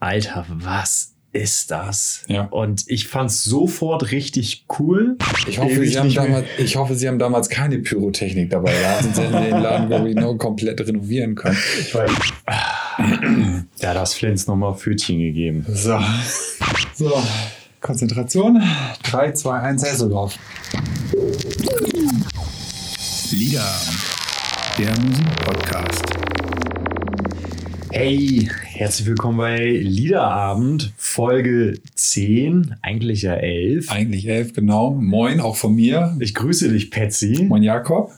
Alter, was ist das? Ja. Und ich fand's sofort richtig cool. Ich hoffe, mehr- damals, ich hoffe, Sie haben damals keine Pyrotechnik dabei. Da sind Sie den Laden, glaube ich, noch komplett renovieren können. Ich weiß- Da hat das Flens nochmal Pfötchen gegeben. So. So. Konzentration. 3, 2, 1, Hasselhoff. Lieder, der Musikpodcast. Hey, herzlich willkommen bei Liederabend, Folge 10, eigentlich ja 11. Eigentlich elf, genau. Moin, auch von mir. Ich grüße dich, Patsy. Moin, Jakob.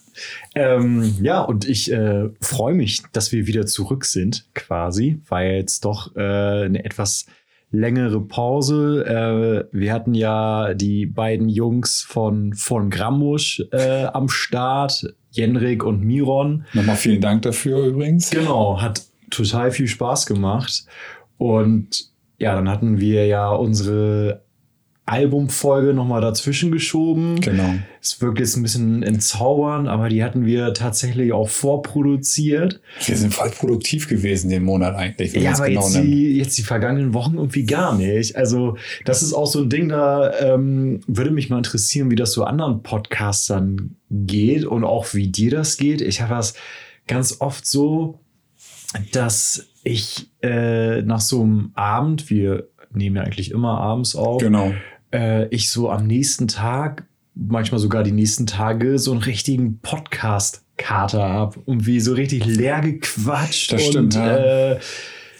Ähm, ja, und ich äh, freue mich, dass wir wieder zurück sind, quasi, weil jetzt doch äh, eine etwas längere Pause. Äh, wir hatten ja die beiden Jungs von, von Grammusch äh, am Start, Jenrik und Miron. Nochmal vielen Dank dafür übrigens. Genau, hat total viel Spaß gemacht. Und ja, dann hatten wir ja unsere Albumfolge nochmal dazwischen geschoben. Genau. Es wirkt jetzt ein bisschen entzaubernd, aber die hatten wir tatsächlich auch vorproduziert. Wir sind voll produktiv gewesen den Monat eigentlich, Ja, aber genau jetzt, nimmt. die, jetzt die vergangenen Wochen irgendwie gar nicht. Also, das ist auch so ein Ding, da ähm, würde mich mal interessieren, wie das so anderen Podcastern geht und auch wie dir das geht. Ich habe das ganz oft so, dass ich äh, nach so einem Abend, wir nehmen ja eigentlich immer abends auf, Genau. äh, ich so am nächsten Tag, manchmal sogar die nächsten Tage, so einen richtigen Podcast-Kater habe und wie so richtig leer gequatscht. Das und, stimmt, ja. äh,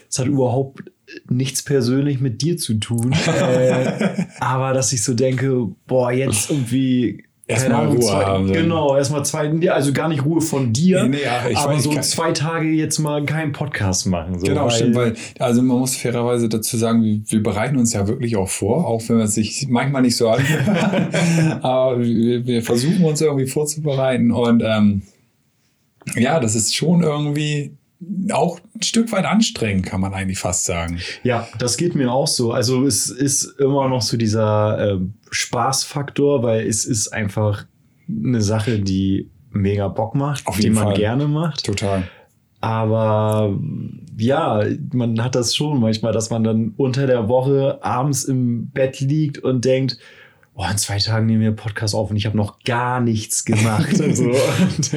es hat überhaupt nichts persönlich mit dir zu tun. äh, aber dass ich so denke, boah, jetzt irgendwie. Erstmal Ruhe zwei, haben, so. Genau, erstmal zwei, also gar nicht Ruhe von dir, Nee, nee, aber weiß, so zwei Tage jetzt mal keinen Podcast machen. So, Genau, stimmt, weil, also man muss fairerweise dazu sagen, wir, wir bereiten uns ja wirklich auch vor, auch wenn es sich manchmal nicht so anhört. Aber wir, wir versuchen uns irgendwie vorzubereiten und ähm, ja, das ist schon irgendwie auch ein Stück weit anstrengend, kann man eigentlich fast sagen. Ja, das geht mir auch so. Also es ist immer noch so dieser ähm, Spaßfaktor, weil es ist einfach eine Sache, die mega Bock macht, Auf die man Fall. gerne macht. Total. Aber ja, man hat das schon manchmal, dass man dann unter der Woche abends im Bett liegt und denkt, oh, in zwei Tagen nehmen wir einen Podcast auf und ich habe noch gar nichts gemacht. und so.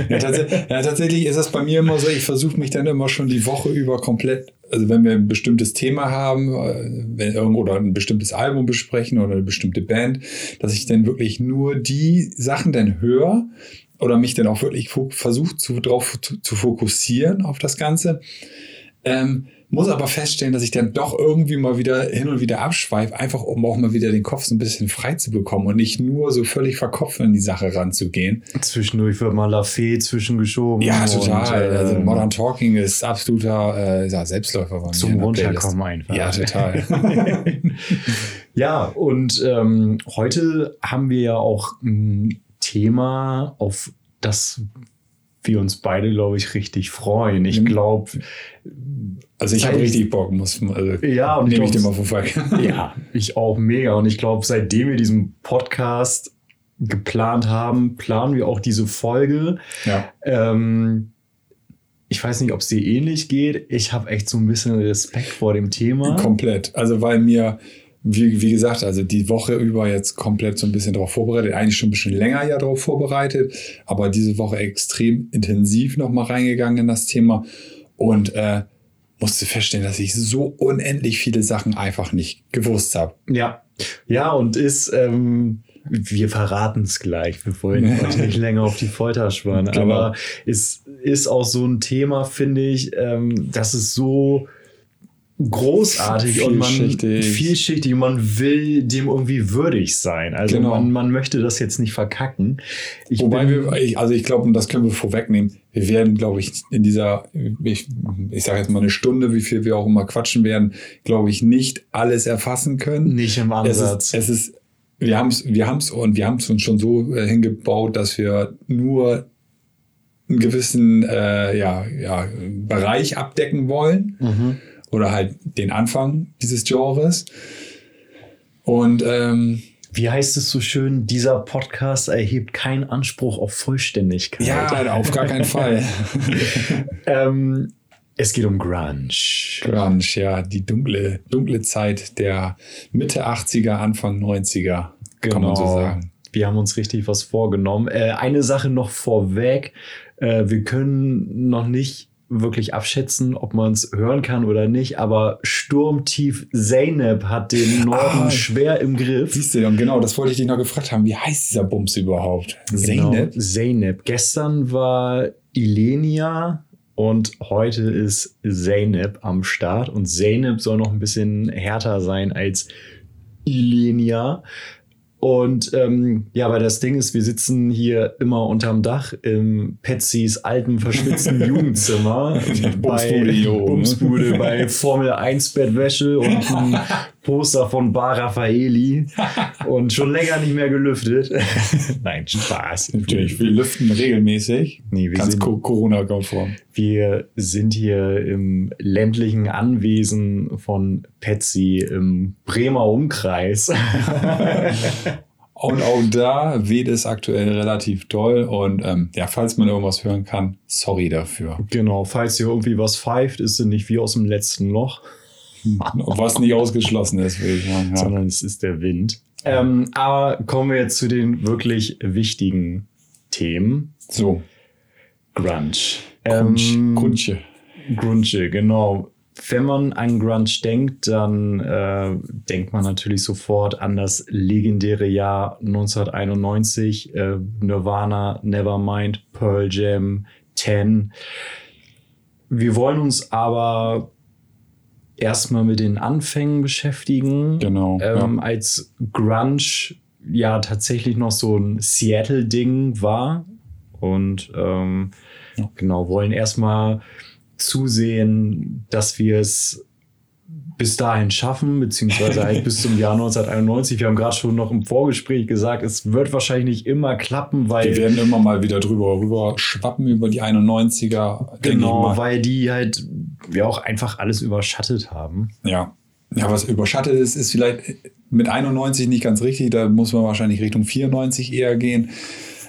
Ja, tats ja, tatsächlich ist das bei mir immer so, ich versuche mich dann immer schon die Woche über komplett, also wenn wir ein bestimmtes Thema haben, äh, wenn irgendwo oder ein bestimmtes Album besprechen oder eine bestimmte Band, dass ich dann wirklich nur die Sachen dann höre oder mich dann auch wirklich versuche zu, drauf zu, zu fokussieren auf das Ganze. Ähm, muss aber feststellen, dass ich dann doch irgendwie mal wieder hin und wieder abschweife, einfach um auch mal wieder den Kopf so ein bisschen frei zu bekommen und nicht nur so völlig verkopft an die Sache ranzugehen. Zwischendurch wird mal Lafayette zwischengeschoben. Ja, total. Und, äh, also Modern Talking ist absoluter äh, ja, Selbstläufer bei Zum. Runterkommen einfach. Ja, total. Ja, und ähm, heute haben wir ja auch ein Thema, auf das wir uns beide, glaube ich, richtig freuen. Ich Mhm. glaube, Also ich habe richtig Bock, muss also Ja, und ich nehme ich dir glaub- mal Fall. ja, ich auch mega. Und ich glaube, seitdem wir diesen Podcast geplant haben, planen wir auch diese Folge. ja. Ähm, ich weiß nicht, ob es dir ähnlich geht. Ich habe echt so ein bisschen Respekt vor dem Thema. Komplett. Also weil mir, wie, wie gesagt, also die Woche über jetzt komplett so ein bisschen darauf vorbereitet, eigentlich schon ein bisschen länger ja darauf vorbereitet, aber diese Woche extrem intensiv nochmal reingegangen in das Thema und äh, musste feststellen, dass ich so unendlich viele Sachen einfach nicht gewusst habe. Ja, ja, und ist, ähm, wir verraten es gleich. Wir wollen euch nicht länger auf die Folter spannen, Genau. aber es ist auch so ein Thema, finde ich, ähm, das ist so großartig und man Vielschichtig. und man will dem irgendwie würdig sein. Also Genau. man, man möchte das jetzt nicht verkacken. Ich Wobei bin- wir, also ich glaube, und das können wir vorwegnehmen, wir werden, glaube ich, in dieser, ich, ich sage jetzt mal eine Stunde, wie viel wir auch immer quatschen werden, glaube ich, nicht alles erfassen können. nicht im Es Ansatz. ist, es ist, wir haben es, wir haben es und wir haben es uns schon so äh, hingebaut, dass wir nur einen gewissen äh, ja, ja, Bereich abdecken wollen mhm. Oder halt den Anfang dieses Genres. Und ähm, Wie heißt es so schön, dieser Podcast erhebt keinen Anspruch auf Vollständigkeit. ja, auf gar keinen Fall. Ähm, Es geht um Grunge. Grunge, ja, die dunkle, dunkle Zeit der Mitte 80er, Anfang 90er, kann man so sagen. Wir haben uns richtig was vorgenommen. Äh, eine Sache noch vorweg. Äh, wir können noch nicht wirklich abschätzen, ob man es hören kann oder nicht, aber Sturmtief Zeynep hat den Norden Ah. schwer im Griff. Siehst du, und genau, das wollte ich dich noch gefragt haben. Wie heißt dieser Bums überhaupt? Genau, Zeynep? Zeynep. Gestern war Ilenia und heute ist Zeynep am Start. Und Zeynep soll noch ein bisschen härter sein als Ilenia. Und ähm, ja, aber das Ding ist, wir sitzen hier immer unterm Dach im Petsys alten, verschwitzten Jugendzimmer. Ne? Bumsbude, bei Formel 1 Bettwäsche und ein Poster von Bar Raffaeli. Und schon länger nicht mehr gelüftet. Nein, Spaß. Natürlich, wir lüften regelmäßig. Nee, wir Ganz Corona-konform. Wir sind hier im ländlichen Anwesen von Petsy im Bremer Umkreis. Und auch da weht es aktuell relativ doll. Und ähm, ja, falls man irgendwas hören kann, sorry dafür. genau, falls hier irgendwie was pfeift, ist es nicht wie aus dem letzten Loch, Was nicht ausgeschlossen ist, würde ich sagen. Ja. sondern es ist der Wind. Ähm, aber kommen wir jetzt zu den wirklich wichtigen Themen. So, Grunge. Grunge, Ähm, Grunche. Grunge, genau. Wenn man an Grunge denkt, dann äh, denkt man natürlich sofort an das legendäre Jahr 1991, äh, Nirvana, Nevermind, Pearl Jam, Ten. Wir wollen uns aber erstmal mit den Anfängen beschäftigen. Genau. Ähm, ja. Als Grunge ja tatsächlich noch so ein Seattle-Ding war. Und ähm, Ja. genau, wollen erstmal zusehen, dass wir es bis dahin schaffen, beziehungsweise halt bis zum Jahr 1991. Wir haben gerade schon noch im Vorgespräch gesagt, es wird wahrscheinlich nicht immer klappen, weil Wir werden immer mal wieder drüber rüber schwappen über die 91er. denke ich genau, weil die halt ja auch einfach alles überschattet haben. Ja. Ja, was überschattet ist, ist vielleicht mit 91 nicht ganz richtig. Da muss man wahrscheinlich Richtung 94 eher gehen.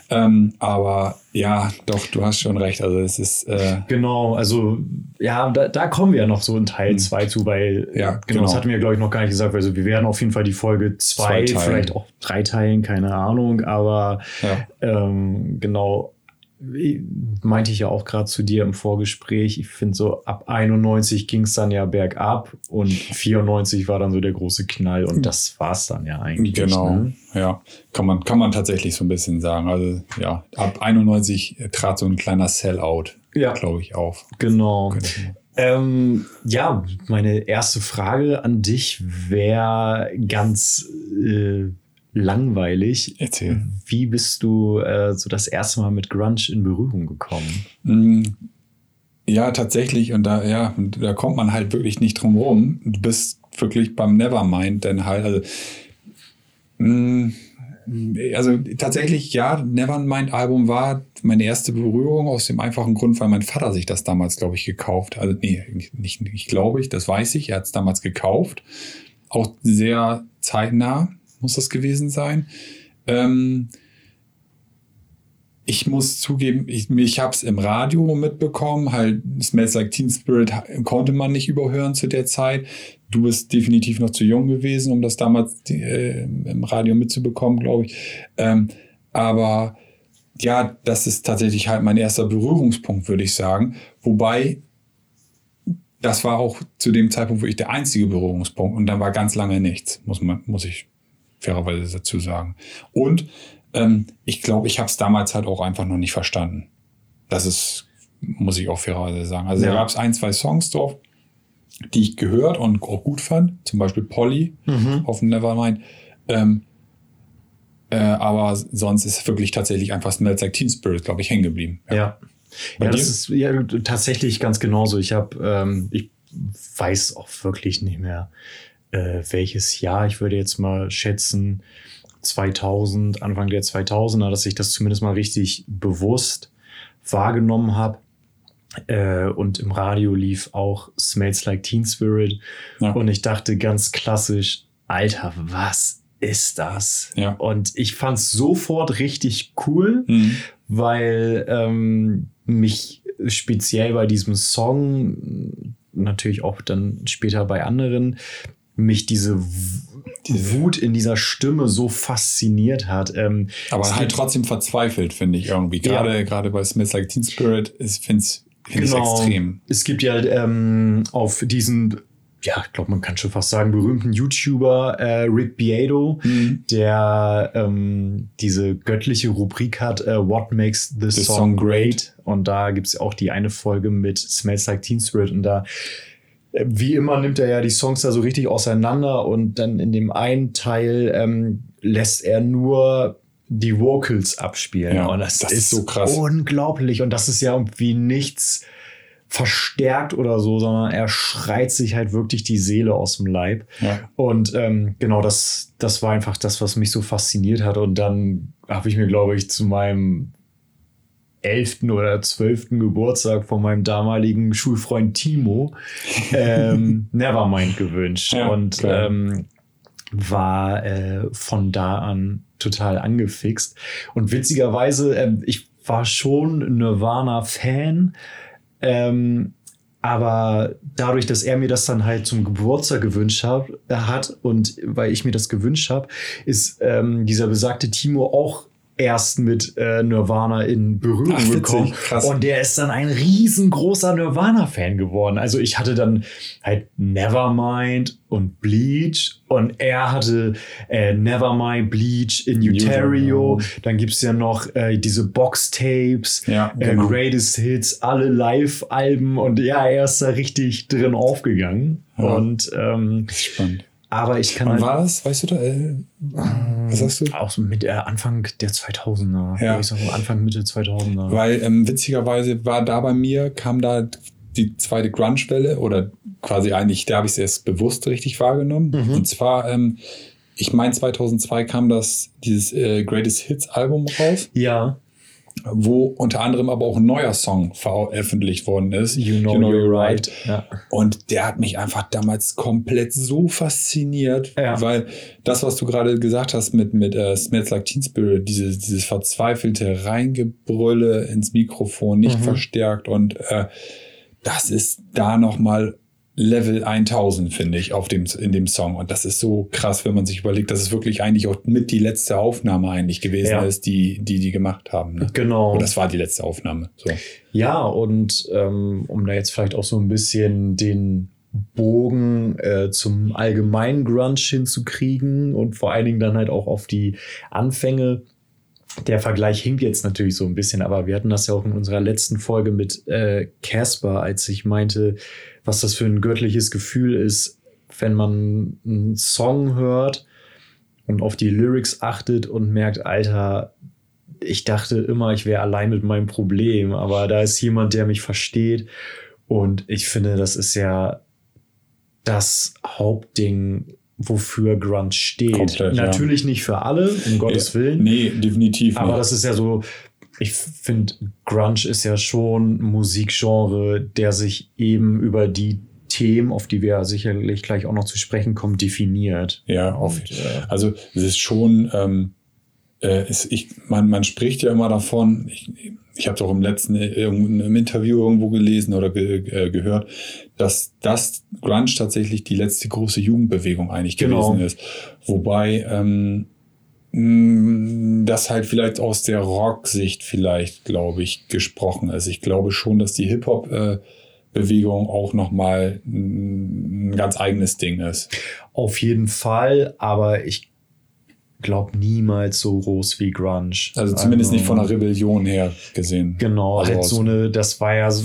Ähm, aber ja, doch, du hast schon recht. Also es ist äh, Genau, also ja, da, da kommen wir ja noch so in Teil Hm. 2 zu, weil Ja, genau, das genau. hatten wir, glaube ich, noch gar nicht gesagt. Also wir werden auf jeden Fall die Folge Zwei 2, teilen. vielleicht auch drei teilen, keine Ahnung, aber ja, ähm, genau, meinte ich ja auch gerade zu dir im Vorgespräch, ich finde so ab 91 ging es dann ja bergab und 94 war dann so der große Knall und das war es dann ja eigentlich. genau. Ne? Ja, kann man, kann man tatsächlich so ein bisschen sagen. Also ja, ab 91 trat so ein kleiner Sellout, Ja. glaube ich, auf. Genau. Ähm, ja, meine erste Frage an dich wäre ganz äh, langweilig. Erzähl. Wie bist du äh, so das erste Mal mit Grunge in Berührung gekommen? Mm, Ja, tatsächlich. Und da, ja, da kommt man halt wirklich nicht drum rum. Du bist wirklich beim Nevermind, denn halt, also, mm, also tatsächlich, ja, Nevermind-Album war meine erste Berührung aus dem einfachen Grund, weil mein Vater sich das damals, glaube ich, gekauft. Also, nee, nicht, nicht glaube ich, das weiß ich. Er hat es damals gekauft. Auch sehr zeitnah muss das gewesen sein. Ähm, ich muss zugeben, ich, ich habe es im Radio mitbekommen. Halt, Smells Like Teen Spirit konnte man nicht überhören zu der Zeit. Du bist definitiv noch zu jung gewesen, um das damals äh, im Radio mitzubekommen, glaube ich. Ähm, aber ja, das ist tatsächlich halt mein erster Berührungspunkt, würde ich sagen. Wobei, das war auch zu dem Zeitpunkt wirklich der einzige Berührungspunkt. Und dann war ganz lange nichts, muss, man, muss ich fairerweise dazu sagen. Und ähm, ich glaube, ich habe es damals halt auch einfach noch nicht verstanden. Das ist, muss ich auch fairerweise sagen. Also Ja. da gab es ein, zwei Songs drauf, die ich gehört und auch gut fand. Zum Beispiel Polly auf dem Nevermind. Ähm, äh, aber sonst ist wirklich tatsächlich einfach Smells Like Teen Spirit, glaube ich, hängen geblieben. Ja. Bei Ja, das ist ja tatsächlich ganz genauso. Ich habe, ähm, ich weiß auch wirklich nicht mehr, äh, welches Jahr. Ich würde jetzt mal schätzen 2000, Anfang der 2000er, dass ich das zumindest mal richtig bewusst wahrgenommen habe. Äh, und im Radio lief auch Smells Like Teen Spirit. Ja. Und ich dachte ganz klassisch, Alter, was ist das? Ja. Und ich fand es sofort richtig cool Mhm. weil ähm, mich speziell bei diesem Song, natürlich auch dann später bei anderen, mich diese, diese Wut in dieser Stimme so fasziniert hat. Ähm, Aber halt trotzdem verzweifelt, finde ich irgendwie. Gerade, ja. gerade bei Smith Like Teen Spirit, ich finde es genau. extrem. Es gibt ja ähm, auf diesen ja, ich glaube, man kann schon fast sagen, berühmten YouTuber äh, Rick Beato, mhm. der ähm, diese göttliche Rubrik hat, äh, What Makes the, the song, song, great? Und da gibt es auch die eine Folge mit Smells Like Teen Spirit und da wie immer nimmt er ja die Songs da so richtig auseinander und dann in dem einen Teil ähm, lässt er nur die Vocals abspielen. Ja, und das, das ist, ist so krass. unglaublich. Und das ist ja irgendwie nichts verstärkt oder so, sondern er schreit sich halt wirklich die Seele aus dem Leib. Ja. Und ähm, genau das, das war einfach das, was mich so fasziniert hat. Und dann habe ich mir, glaube ich, zu meinem elften oder zwölften Geburtstag von meinem damaligen Schulfreund Timo ähm, Nevermind gewünscht. Ja, und ähm, war äh, von da an total angefixt. Und witzigerweise, äh, ich war schon Nirvana-Fan, ähm, aber dadurch, dass er mir das dann halt zum Geburtstag gewünscht hab, äh, hat und weil ich mir das gewünscht habe, ist ähm, dieser besagte Timo auch erst mit äh, Nirvana in Berührung Ach, gekommen. Und der ist dann ein riesengroßer Nirvana-Fan geworden. Also ich hatte dann halt Nevermind und Bleach und er hatte äh, Nevermind, Bleach in Uterio. Dann gibt es ja noch äh, diese Box-Tapes, ja, äh, genau. Greatest Hits, alle Live-Alben und ja, er ist da richtig drin aufgegangen. Ja. Und ähm, spannend. Aber ich kann. Wann halt, war das? Weißt du da? Äh, was sagst du? Auch so mit der Anfang der 2000er. Ja. Ich sag Anfang, Mitte 2000er. Weil ähm, witzigerweise war da bei mir, kam da die zweite Grunge-Welle oder quasi eigentlich, da habe ich es erst bewusst richtig wahrgenommen. Mhm. Und zwar, ähm, ich meine, 2002 kam das, dieses äh, Greatest Hits Album raus. Ja wo unter anderem aber auch ein neuer Song veröffentlicht worden ist. You Know, you know You're Right. Ja. Und der hat mich einfach damals komplett so fasziniert, ja. weil das, was du gerade gesagt hast mit, mit uh, Smells Like Teen Spirit, dieses, dieses verzweifelte Reingebrülle ins Mikrofon, nicht mhm. verstärkt und äh, das ist da nochmal Level 1000, finde ich, auf dem, in dem Song. Und das ist so krass, wenn man sich überlegt, dass es wirklich eigentlich auch mit die letzte Aufnahme eigentlich gewesen ja. ist, die, die die gemacht haben. Ne? Genau. Und das war die letzte Aufnahme. So. Ja, und ähm, um da jetzt vielleicht auch so ein bisschen den Bogen äh, zum allgemeinen Grunge hinzukriegen und vor allen Dingen dann halt auch auf die Anfänge. Der Vergleich hinkt jetzt natürlich so ein bisschen, aber wir hatten das ja auch in unserer letzten Folge mit äh, Casper, äh, als ich meinte, was das für ein göttliches Gefühl ist, wenn man einen Song hört und auf die Lyrics achtet und merkt, Alter, ich dachte immer, ich wäre allein mit meinem Problem, aber da ist jemand, der mich versteht. Und ich finde, das ist ja das Hauptding, wofür Grunge steht. Komplett, Natürlich ja. nicht für alle, um Gottes Willen. Nee, definitiv. Aber nicht. das ist ja so, ich finde, Grunge ist ja schon ein Musikgenre, der sich eben über die Themen, auf die wir sicherlich gleich auch noch zu sprechen kommen, definiert. Ja, auf, äh, also es ist schon, ähm, äh, es, ich, man, man spricht ja immer davon, ich, ich habe es auch im letzten äh, im Interview irgendwo gelesen oder ge, äh, gehört, dass das Grunge tatsächlich die letzte große Jugendbewegung eigentlich genau. gewesen ist. Wobei ähm, Mm, das halt vielleicht aus der Rock-Sicht vielleicht, glaube ich, gesprochen ist. Ich glaube schon, dass die Hip-Hop-Bewegung auch nochmal ein ganz eigenes Ding ist. Auf jeden Fall, aber ich glaube niemals so groß wie Grunge. Also zumindest also, nicht von der Rebellion her gesehen. Genau, also halt so eine, das war ja so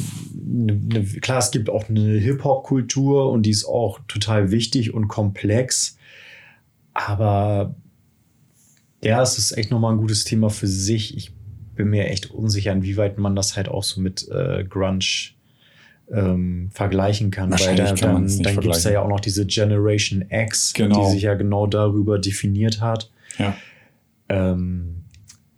eine, eine, klar, es gibt auch eine Hip-Hop-Kultur und die ist auch total wichtig und komplex. Aber ja, es ist echt nochmal ein gutes Thema für sich. Ich bin mir echt unsicher, inwieweit man das halt auch so mit äh, Grunge ähm, vergleichen kann. Weil da, dann, dann gibt es ja auch noch diese Generation X, genau. die sich ja genau darüber definiert hat. Ja. Ähm,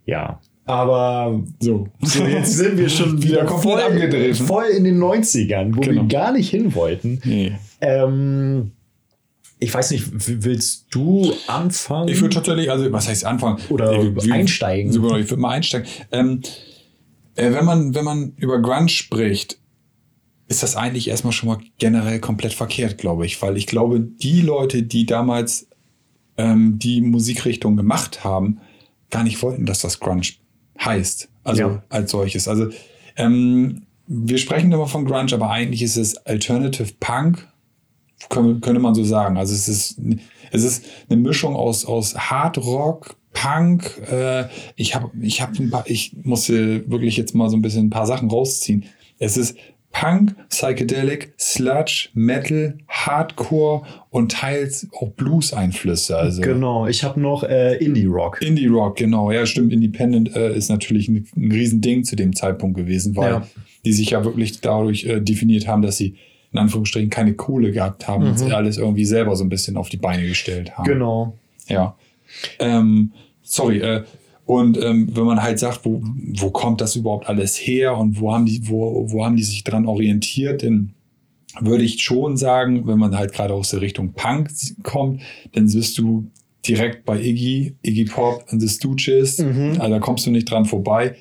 ja. Aber so. so. jetzt sind wir schon wieder voll, voll in den 90ern, wo genau. wir gar nicht hin wollten. Nee. Ähm, ich weiß nicht, willst du anfangen? Ich würde tatsächlich, also was heißt anfangen? Oder ich, einsteigen. Ich würde mal einsteigen. Ähm, Äh, wenn, man, wenn man über Grunge spricht, ist das eigentlich erstmal schon mal generell komplett verkehrt, glaube ich. Weil ich glaube, die Leute, die damals ähm, die Musikrichtung gemacht haben, gar nicht wollten, dass das Grunge heißt. Also Ja. als solches. Also ähm, wir sprechen immer von Grunge, aber eigentlich ist es Alternative Punk, könnte, man so sagen. Also es ist, es ist eine Mischung aus, aus Hard Rock, Punk. Äh, ich habe, ich habe ein paar, ich musste wirklich jetzt mal so ein bisschen ein paar Sachen rausziehen. Es ist Punk, Psychedelic, Sludge, Metal, Hardcore und teils auch Blues-Einflüsse. Also Genau, ich habe noch äh, Indie-Rock. Indie Rock, genau. Ja, stimmt. Independent äh, ist natürlich ein, ein Riesending zu dem Zeitpunkt gewesen, weil Ja. die sich ja wirklich dadurch äh, definiert haben, dass sie in Anführungsstrichen keine Kohle gehabt haben und Mhm. alles irgendwie selber so ein bisschen auf die Beine gestellt haben. Genau. Ja. Ähm, sorry, äh, und ähm, wenn man halt sagt, wo, wo kommt das überhaupt alles her und wo haben die, wo, wo haben die sich dran orientiert, dann würde ich schon sagen, wenn man halt gerade aus der Richtung Punk kommt, dann bist du direkt bei Iggy, Iggy Pop and the Stooges. Mhm. Also da kommst du nicht dran vorbei.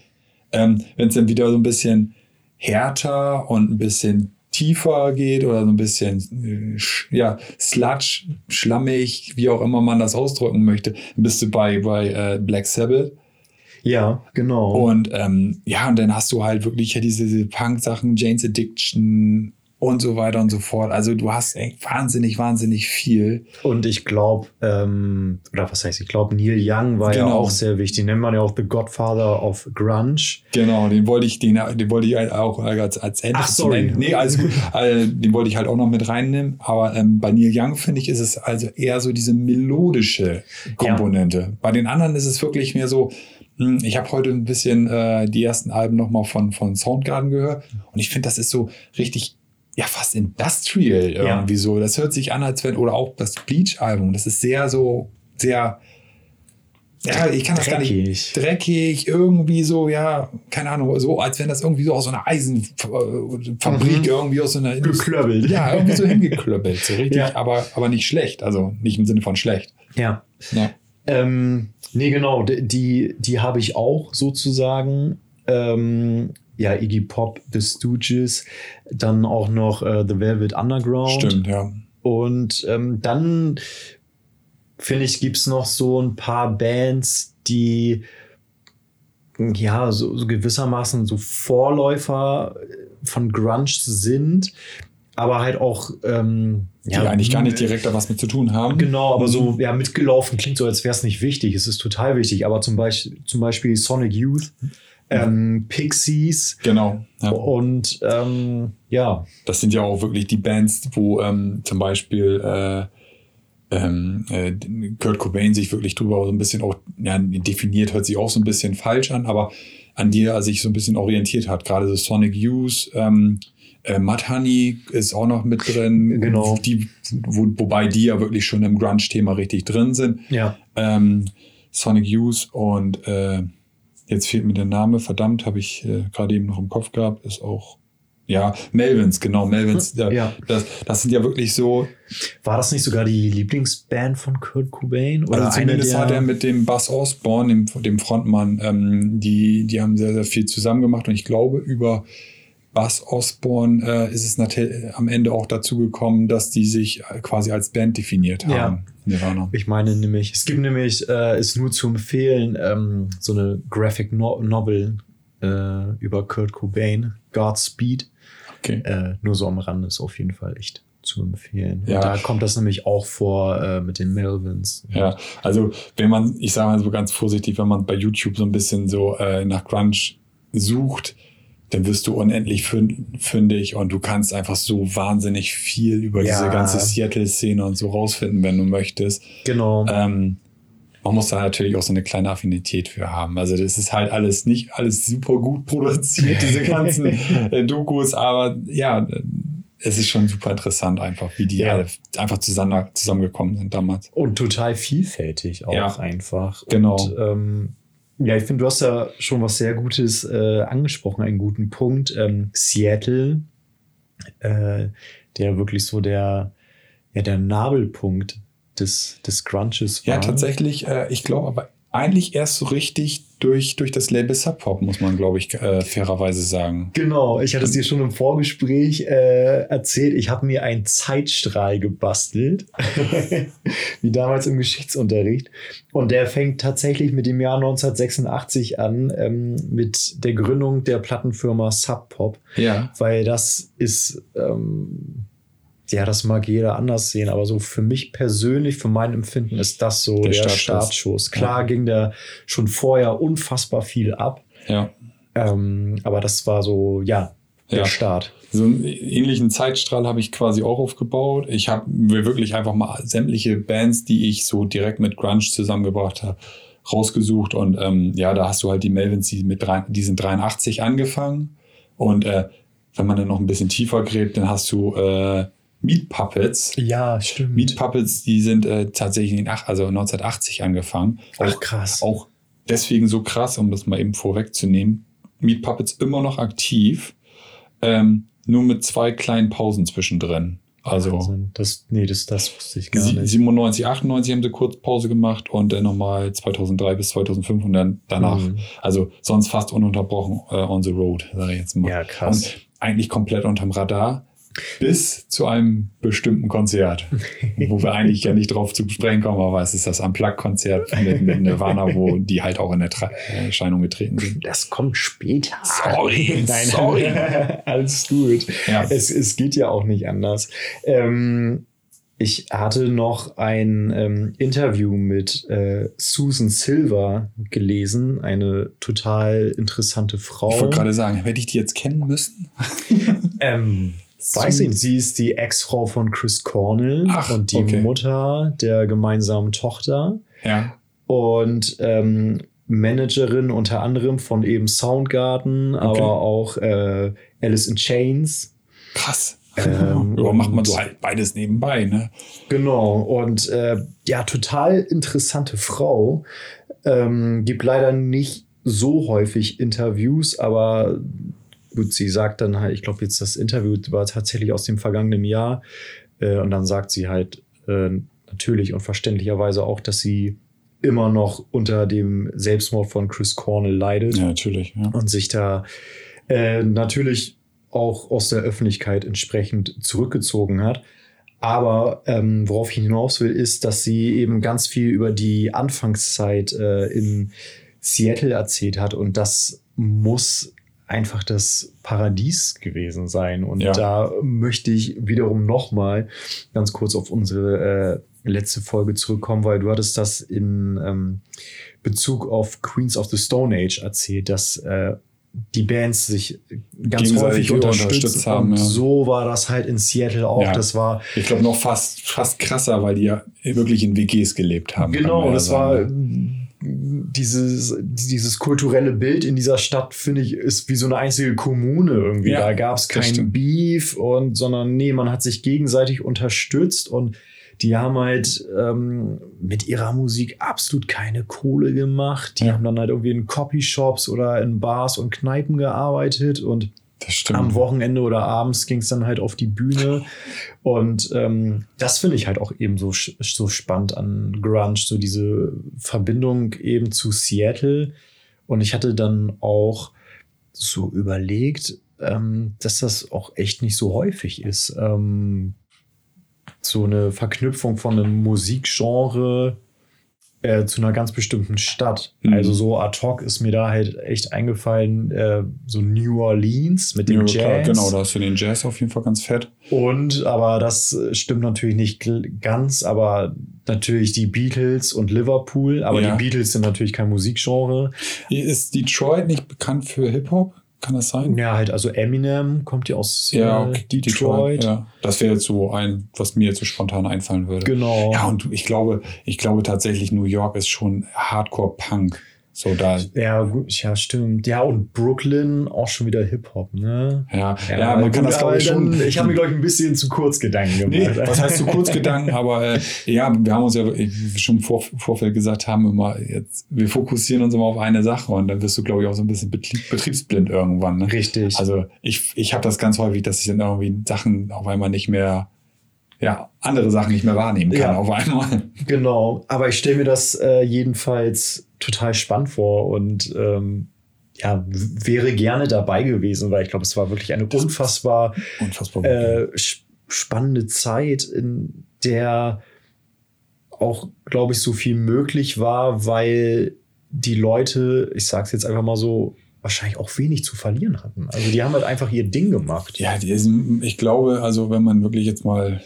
Ähm, wenn es dann wieder so ein bisschen härter und ein bisschen tiefer geht oder so ein bisschen äh, ja, sludge, schlammig, wie auch immer man das ausdrücken möchte, bist du bei, bei äh, Black Sabbath. Ja, genau. Und ähm, ja, und dann hast du halt wirklich ja diese, diese Punk-Sachen, Jane's Addiction und so weiter und so fort. Also du hast echt wahnsinnig, wahnsinnig viel. Und ich glaube, ähm, oder was heißt, ich glaube, Neil Young war ja Genau. auch sehr wichtig. Nennt man ja auch The Godfather of Grunge. Genau, den wollte ich, den, den wollte ich halt auch als, als Ende. Ach, sorry. Ende- Nee, alles gut. äh, den wollte ich halt auch noch mit reinnehmen. Aber ähm, bei Neil Young, finde ich, ist es also eher so diese melodische Komponente. Bei den anderen ist es wirklich mehr so, hm, ich habe heute ein bisschen äh, die ersten Alben nochmal von, von Soundgarden gehört. Und ich finde, das ist so richtig, ja, fast industrial Ja. irgendwie so. Das hört sich an, als wenn, oder auch das Bleach-Album, das ist sehr so, sehr, ja, ich kann das gar nicht Dreckig. dreckig, irgendwie so, ja, keine Ahnung, so als wenn das irgendwie so aus so einer Eisenfabrik Mhm. irgendwie aus so einer Geklöppelt. Ja, irgendwie so hingeklöppelt, so richtig, Ja. aber, aber nicht schlecht, also nicht im Sinne von schlecht. Ja. Ja. Ähm, nee, genau, die, die habe ich auch sozusagen. Ähm, ja, Iggy Pop, The Stooges, dann auch noch äh, The Velvet Underground. Stimmt, ja. Und ähm, dann finde ich, gibt es noch so ein paar Bands, die ja so, so gewissermaßen so Vorläufer von Grunge sind, aber halt auch ähm, Die eigentlich gar nicht direkt da was mit zu tun haben. Genau, aber so ja, mitgelaufen klingt so, als wäre es nicht wichtig. Es ist total wichtig. Aber zum Beispiel, zum Beispiel Sonic Youth, ähm, Pixies Genau. Ja. und ähm, ja, Das sind ja auch wirklich die Bands, wo ähm, zum Beispiel äh, ähm, äh, Kurt Cobain sich wirklich drüber so ein bisschen auch ja, definiert, hört sich auch so ein bisschen falsch an, aber an die er sich so ein bisschen orientiert hat. Gerade so Sonic Youth, ähm, äh, Mud Honey ist auch noch mit drin. Genau. Die, wo, wobei die ja wirklich schon im Grunge-Thema richtig drin sind. ja, Ähm, Sonic Youth und äh, jetzt fehlt mir der Name, verdammt, habe ich äh, gerade eben noch im Kopf gehabt, ist auch, ja, Melvins, genau, Melvins. Ja. Ja. Das, das sind ja wirklich so, war das nicht sogar die Lieblingsband von Kurt Cobain? Oder also zumindest der, hat er mit dem Buzz Osborne, dem, dem Frontmann, ähm, die, die haben sehr, sehr viel zusammen gemacht und ich glaube, über Buzz Osborne äh, ist es natürlich am Ende auch dazu gekommen, dass die sich äh, quasi als Band definiert haben. Nirvana. Ich meine nämlich, es gibt nämlich, äh, ist nur zu empfehlen, ähm, so eine Graphic no Novel äh, über Kurt Cobain, Godspeed. Okay. Äh, nur so am Rande ist auf jeden Fall echt zu empfehlen. Ja. Und da kommt das nämlich auch vor äh, mit den Melvins. Ja, also wenn man, ich sage mal so ganz vorsichtig, wenn man bei YouTube so ein bisschen so äh, nach Grunge sucht, dann wirst du unendlich fün- fündig und du kannst einfach so wahnsinnig viel über Ja. diese ganze Seattle-Szene und so rausfinden, wenn du möchtest. Genau. Ähm, man muss da natürlich auch so eine kleine Affinität für haben. Also das ist halt alles nicht alles super gut produziert, diese ganzen äh, Dokus, aber ja, es ist schon super interessant einfach, wie die Ja. alle einfach zusammen, zusammengekommen sind damals. Und total vielfältig auch Ja. einfach. Genau. Und, ähm, ja, ich finde, du hast ja schon was sehr Gutes äh, angesprochen, einen guten Punkt. Ähm, Seattle, äh, der wirklich so der, ja, der Nabelpunkt des, des Grunches war. Ja, tatsächlich. Äh, ich glaube aber eigentlich erst so richtig durch, durch das Label Sub Pop, muss man, glaube ich, äh, fairerweise sagen. Genau, ich hatte es dir schon im Vorgespräch äh, erzählt. Ich habe mir einen Zeitstrahl gebastelt, wie damals im Geschichtsunterricht. Und der fängt tatsächlich mit dem Jahr 1986 an, ähm, mit der Gründung der Plattenfirma Sub Pop. Ja. Weil das ist, ähm, ja, das mag jeder anders sehen, aber so für mich persönlich, für mein Empfinden ist das so Der der, Startschuss. Startschuss. Klar Ja. ging da schon vorher unfassbar viel ab. Ja. Ähm, aber das war so, ja, der Ja. Start. So einen ähnlichen Zeitstrahl habe ich quasi auch aufgebaut. Ich habe mir wirklich einfach mal sämtliche Bands, die ich so direkt mit Grunge zusammengebracht habe, rausgesucht. Und ähm, ja, da hast du halt die Melvins, die, mit drei, die sind 83 angefangen. Und äh, wenn man dann noch ein bisschen tiefer gräbt, dann hast du äh, Meat Puppets. Ja, stimmt. Meat Puppets, die sind äh, tatsächlich in also 1980 angefangen. Ach, krass. Auch deswegen so krass, um das mal eben vorwegzunehmen. Meat Puppets immer noch aktiv, ähm, nur mit zwei kleinen Pausen zwischendrin. Also Wahnsinn. das, nee, das, das wusste ich gar nicht. 97, 98 haben sie kurz Pause gemacht und dann nochmal 2003 bis 2005 und dann danach. Mhm. Also sonst fast ununterbrochen äh, on the road, sage ich jetzt mal. Ja, krass. Und eigentlich komplett unterm Radar. Bis zu einem bestimmten Konzert, wo wir eigentlich ja nicht drauf zu sprechen kommen, aber es ist das Unplugged-Konzert mit, mit Nirvana, wo die halt auch in Ertra- Erscheinung getreten sind. Das kommt später. Sorry, Nein, sorry. alles gut. Ja. Es, es geht ja auch nicht anders. Ähm, ich hatte noch ein ähm, Interview mit äh, Susan Silver gelesen, eine total interessante Frau. Ich wollte gerade sagen, hätte ich die jetzt kennen müssen? Ähm, weiß Su- nicht, sie ist die Ex-Frau von Chris Cornell Ach, und die okay. Mutter der gemeinsamen Tochter Ja. und ähm, Managerin unter anderem von eben Soundgarden, Okay. aber auch äh, Alice in Chains. Krass. Ähm, ja, macht man so halt beides nebenbei, ne? Genau, und äh, ja, total interessante Frau. Ähm, gibt leider nicht so häufig Interviews, aber gut, sie sagt dann halt, ich glaube jetzt das Interview war tatsächlich aus dem vergangenen Jahr. Äh, und dann sagt sie halt äh, natürlich und verständlicherweise auch, dass sie immer noch unter dem Selbstmord von Chris Cornell leidet Ja, natürlich. Ja. und sich da äh, natürlich auch aus der Öffentlichkeit entsprechend zurückgezogen hat. Aber ähm, worauf ich hinaus will, ist, dass sie eben ganz viel über die Anfangszeit äh, in Seattle erzählt hat und das muss einfach das Paradies gewesen sein. Und Ja. da möchte ich wiederum nochmal ganz kurz auf unsere äh, letzte Folge zurückkommen, weil du hattest das in ähm, Bezug auf Queens of the Stone Age erzählt, dass äh, die Bands sich ganz häufig unterstützt haben, Und ja. so war das halt in Seattle auch. Ja. Das war Ich glaube noch fast, fast krasser, weil die ja wirklich in WGs gelebt haben. Genau, das sagen. war dieses, dieses kulturelle Bild in dieser Stadt, finde ich, ist wie so eine einzige Kommune irgendwie. Ja, da gab es kein. Beef und, sondern nee, man hat sich gegenseitig unterstützt und die haben halt ähm, mit ihrer Musik absolut keine Kohle gemacht. Die Ja. haben dann halt irgendwie in Copyshops oder in Bars und Kneipen gearbeitet und. Am Wochenende oder abends ging es dann halt auf die Bühne. Und ähm, das finde ich halt auch eben so, so spannend an Grunge, so diese Verbindung eben zu Seattle. Und ich hatte dann auch so überlegt, ähm, dass das auch echt nicht so häufig ist. Ähm, so eine Verknüpfung von einem Musikgenre äh, zu einer ganz bestimmten Stadt. Mhm. Also so ad hoc ist mir da halt echt eingefallen, äh, so New Orleans mit dem Ja, klar, Jazz. Genau, da hast du den Jazz auf jeden Fall ganz fett. Und, aber das äh, stimmt natürlich nicht ganz, aber natürlich die Beatles und Liverpool. Aber Ja. die Beatles sind natürlich kein Musikgenre. Ist Detroit nicht bekannt für Hip-Hop? Kann das sein? Ja, halt, also Eminem kommt ja aus äh, okay. Detroit. Ja. Das wäre jetzt so ein, was mir jetzt so spontan einfallen würde. Genau. Ja, und ich glaube, ich glaube tatsächlich, New York ist schon Hardcore-Punk. So da. Ja, gut, ja, stimmt. Ja, und Brooklyn auch schon wieder Hip-Hop, ne? Ja, ja, man kann das glaube ich schon. dann- Ich habe mir, glaube ich, ein bisschen zu kurz Gedanken gemacht. Nee, was heißt so kurz Gedanken, aber äh, ja, wir haben uns ja schon im Vor Vorfeld gesagt haben, immer jetzt, wir fokussieren uns immer auf eine Sache und dann wirst du, glaube ich, auch so ein bisschen betrieb, betriebsblind irgendwann. Ne? Richtig. Also ich, ich habe das ganz häufig, dass ich dann irgendwie Sachen auf einmal nicht mehr, ja, andere Sachen nicht mehr wahrnehmen kann Ja. auf einmal. Genau, aber ich stelle mir das äh, jedenfalls total spannend vor und ähm, ja, wäre gerne dabei gewesen, weil ich glaube, es war wirklich eine unfassbar, unfassbar äh, spannende Zeit, in der auch, glaube ich, so viel möglich war, weil die Leute, ich sage es jetzt einfach mal so, wahrscheinlich auch wenig zu verlieren hatten. Also die haben halt einfach ihr Ding gemacht. Ja, ich glaube, also wenn man wirklich jetzt mal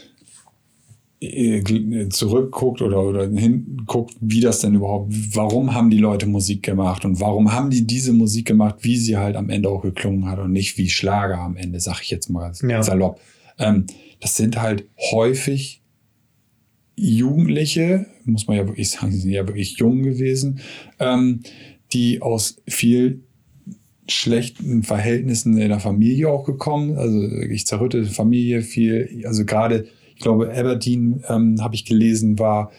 zurückguckt oder, oder hinguckt, wie das denn überhaupt, warum haben die Leute Musik gemacht und warum haben die diese Musik gemacht, wie sie halt am Ende auch geklungen hat und nicht wie Schlager am Ende, sag ich jetzt mal ja. salopp. Ähm, das sind halt häufig Jugendliche, muss man ja wirklich sagen, die sind ja wirklich jung gewesen, ähm, die aus viel schlechten Verhältnissen in der Familie auch gekommen, also wirklich zerrüttete Familie, viel, also gerade ich glaube, Aberdeen, ähm, habe ich gelesen, war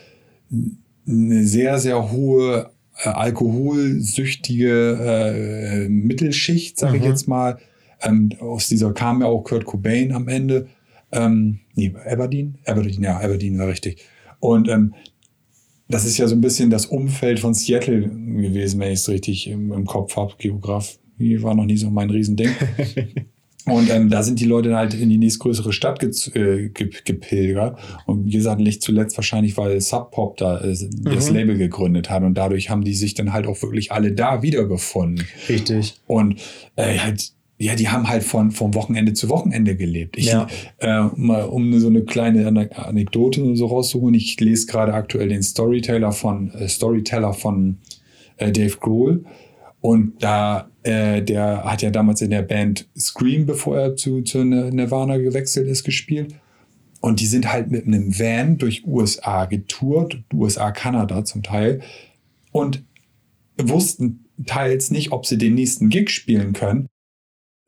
eine sehr, sehr hohe äh, alkoholsüchtige äh, Mittelschicht, sage mhm. ich jetzt mal. Ähm, aus dieser kam ja auch Kurt Cobain am Ende. Ähm, nee, Aberdeen? Aberdeen, ja, Aberdeen war richtig. Und ähm, das ist ja so ein bisschen das Umfeld von Seattle gewesen, wenn ich es richtig im, im Kopf habe. Geograf, war noch nie so mein Riesending. Und ähm, da sind die Leute halt in die nächstgrößere Stadt ge äh, ge gepilgert. Und wie gesagt, nicht zuletzt wahrscheinlich, weil Sub Pop da äh, das mhm. Label gegründet hat. Und dadurch haben die sich dann halt auch wirklich alle da wiedergefunden. Richtig. Und äh, halt, ja, die haben halt von vom Wochenende zu Wochenende gelebt. Ich, ja. äh, mal, um so eine kleine Anekdote so rauszuholen, ich lese gerade aktuell den Storyteller von äh, Storyteller von äh, Dave Grohl. Und da, äh, der hat ja damals in der Band Scream, bevor er zu, zu Nirvana gewechselt ist, gespielt. Und die sind halt mit einem Van durch USA getourt, USA, Kanada zum Teil, und wussten teils nicht, ob sie den nächsten Gig spielen können.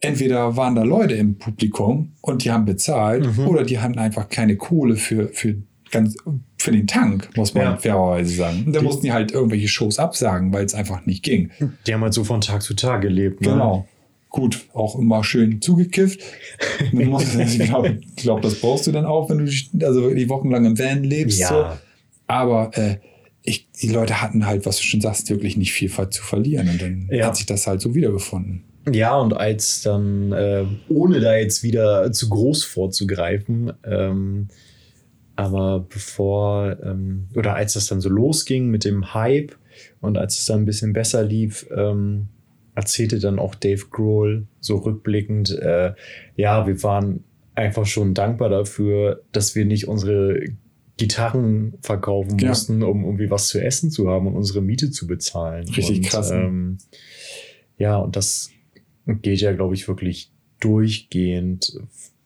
Entweder waren da Leute im Publikum und die haben bezahlt, mhm. oder die hatten einfach keine Kohle für, für ganz für den Tank, muss man ja. fairerweise sagen. Und da mussten die halt irgendwelche Shows absagen, weil es einfach nicht ging. Die haben halt so von Tag zu Tag gelebt. Ne? Genau. Gut, auch immer schön zugekifft. ich glaube, glaub, das brauchst du dann auch, wenn du also wirklich wochenlang im Van lebst. Ja. So. Aber äh, ich, die Leute hatten halt, was du schon sagst, wirklich nicht viel zu verlieren. Und dann ja. hat sich das halt so wiedergefunden. Ja, und als dann, äh, ohne da jetzt wieder zu groß vorzugreifen, ähm, aber bevor, ähm, oder als das dann so losging mit dem Hype und als es dann ein bisschen besser lief, ähm, erzählte dann auch Dave Grohl so rückblickend, äh, ja, wir waren einfach schon dankbar dafür, dass wir nicht unsere Gitarren verkaufen ja. mussten, um irgendwie was zu essen zu haben und unsere Miete zu bezahlen. Richtig und, krass. Ähm, ja, und das geht ja, glaube ich, wirklich durchgehend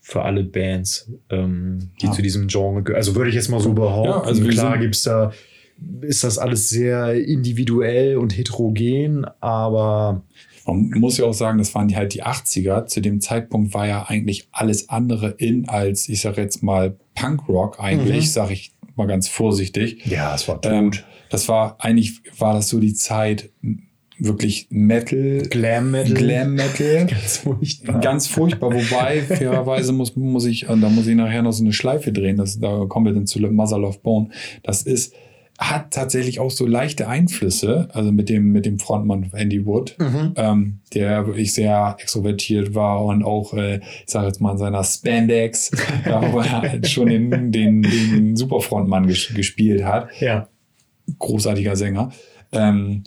für alle Bands, ähm, die ja. zu diesem Genre gehören. Also würde ich jetzt mal so behaupten. Ja, also klar gibt's da, ist das alles sehr individuell und heterogen, aber man muss ja auch sagen, das waren halt die 80er. Zu dem Zeitpunkt war ja eigentlich alles andere in als, ich sag jetzt mal, Punkrock eigentlich, mhm. sag ich mal ganz vorsichtig. Ja, es war. Ähm, das war eigentlich, war das so die Zeit, wirklich Metal. Glam Metal. Glam Metal. Ganz furchtbar. Ganz furchtbar. Wobei, fairerweise muss, muss ich, da muss ich nachher noch so eine Schleife drehen. Das, da kommen wir dann zu Muzzle of Bone. Das ist, hat tatsächlich auch so leichte Einflüsse, also mit dem, mit dem Frontmann Andy Wood, mhm. ähm, der wirklich sehr extrovertiert war und auch, äh, ich sage jetzt mal, in seiner Spandex, da wo er halt schon den, den, den Superfrontmann ges gespielt hat. Ja. Großartiger Sänger. Ähm,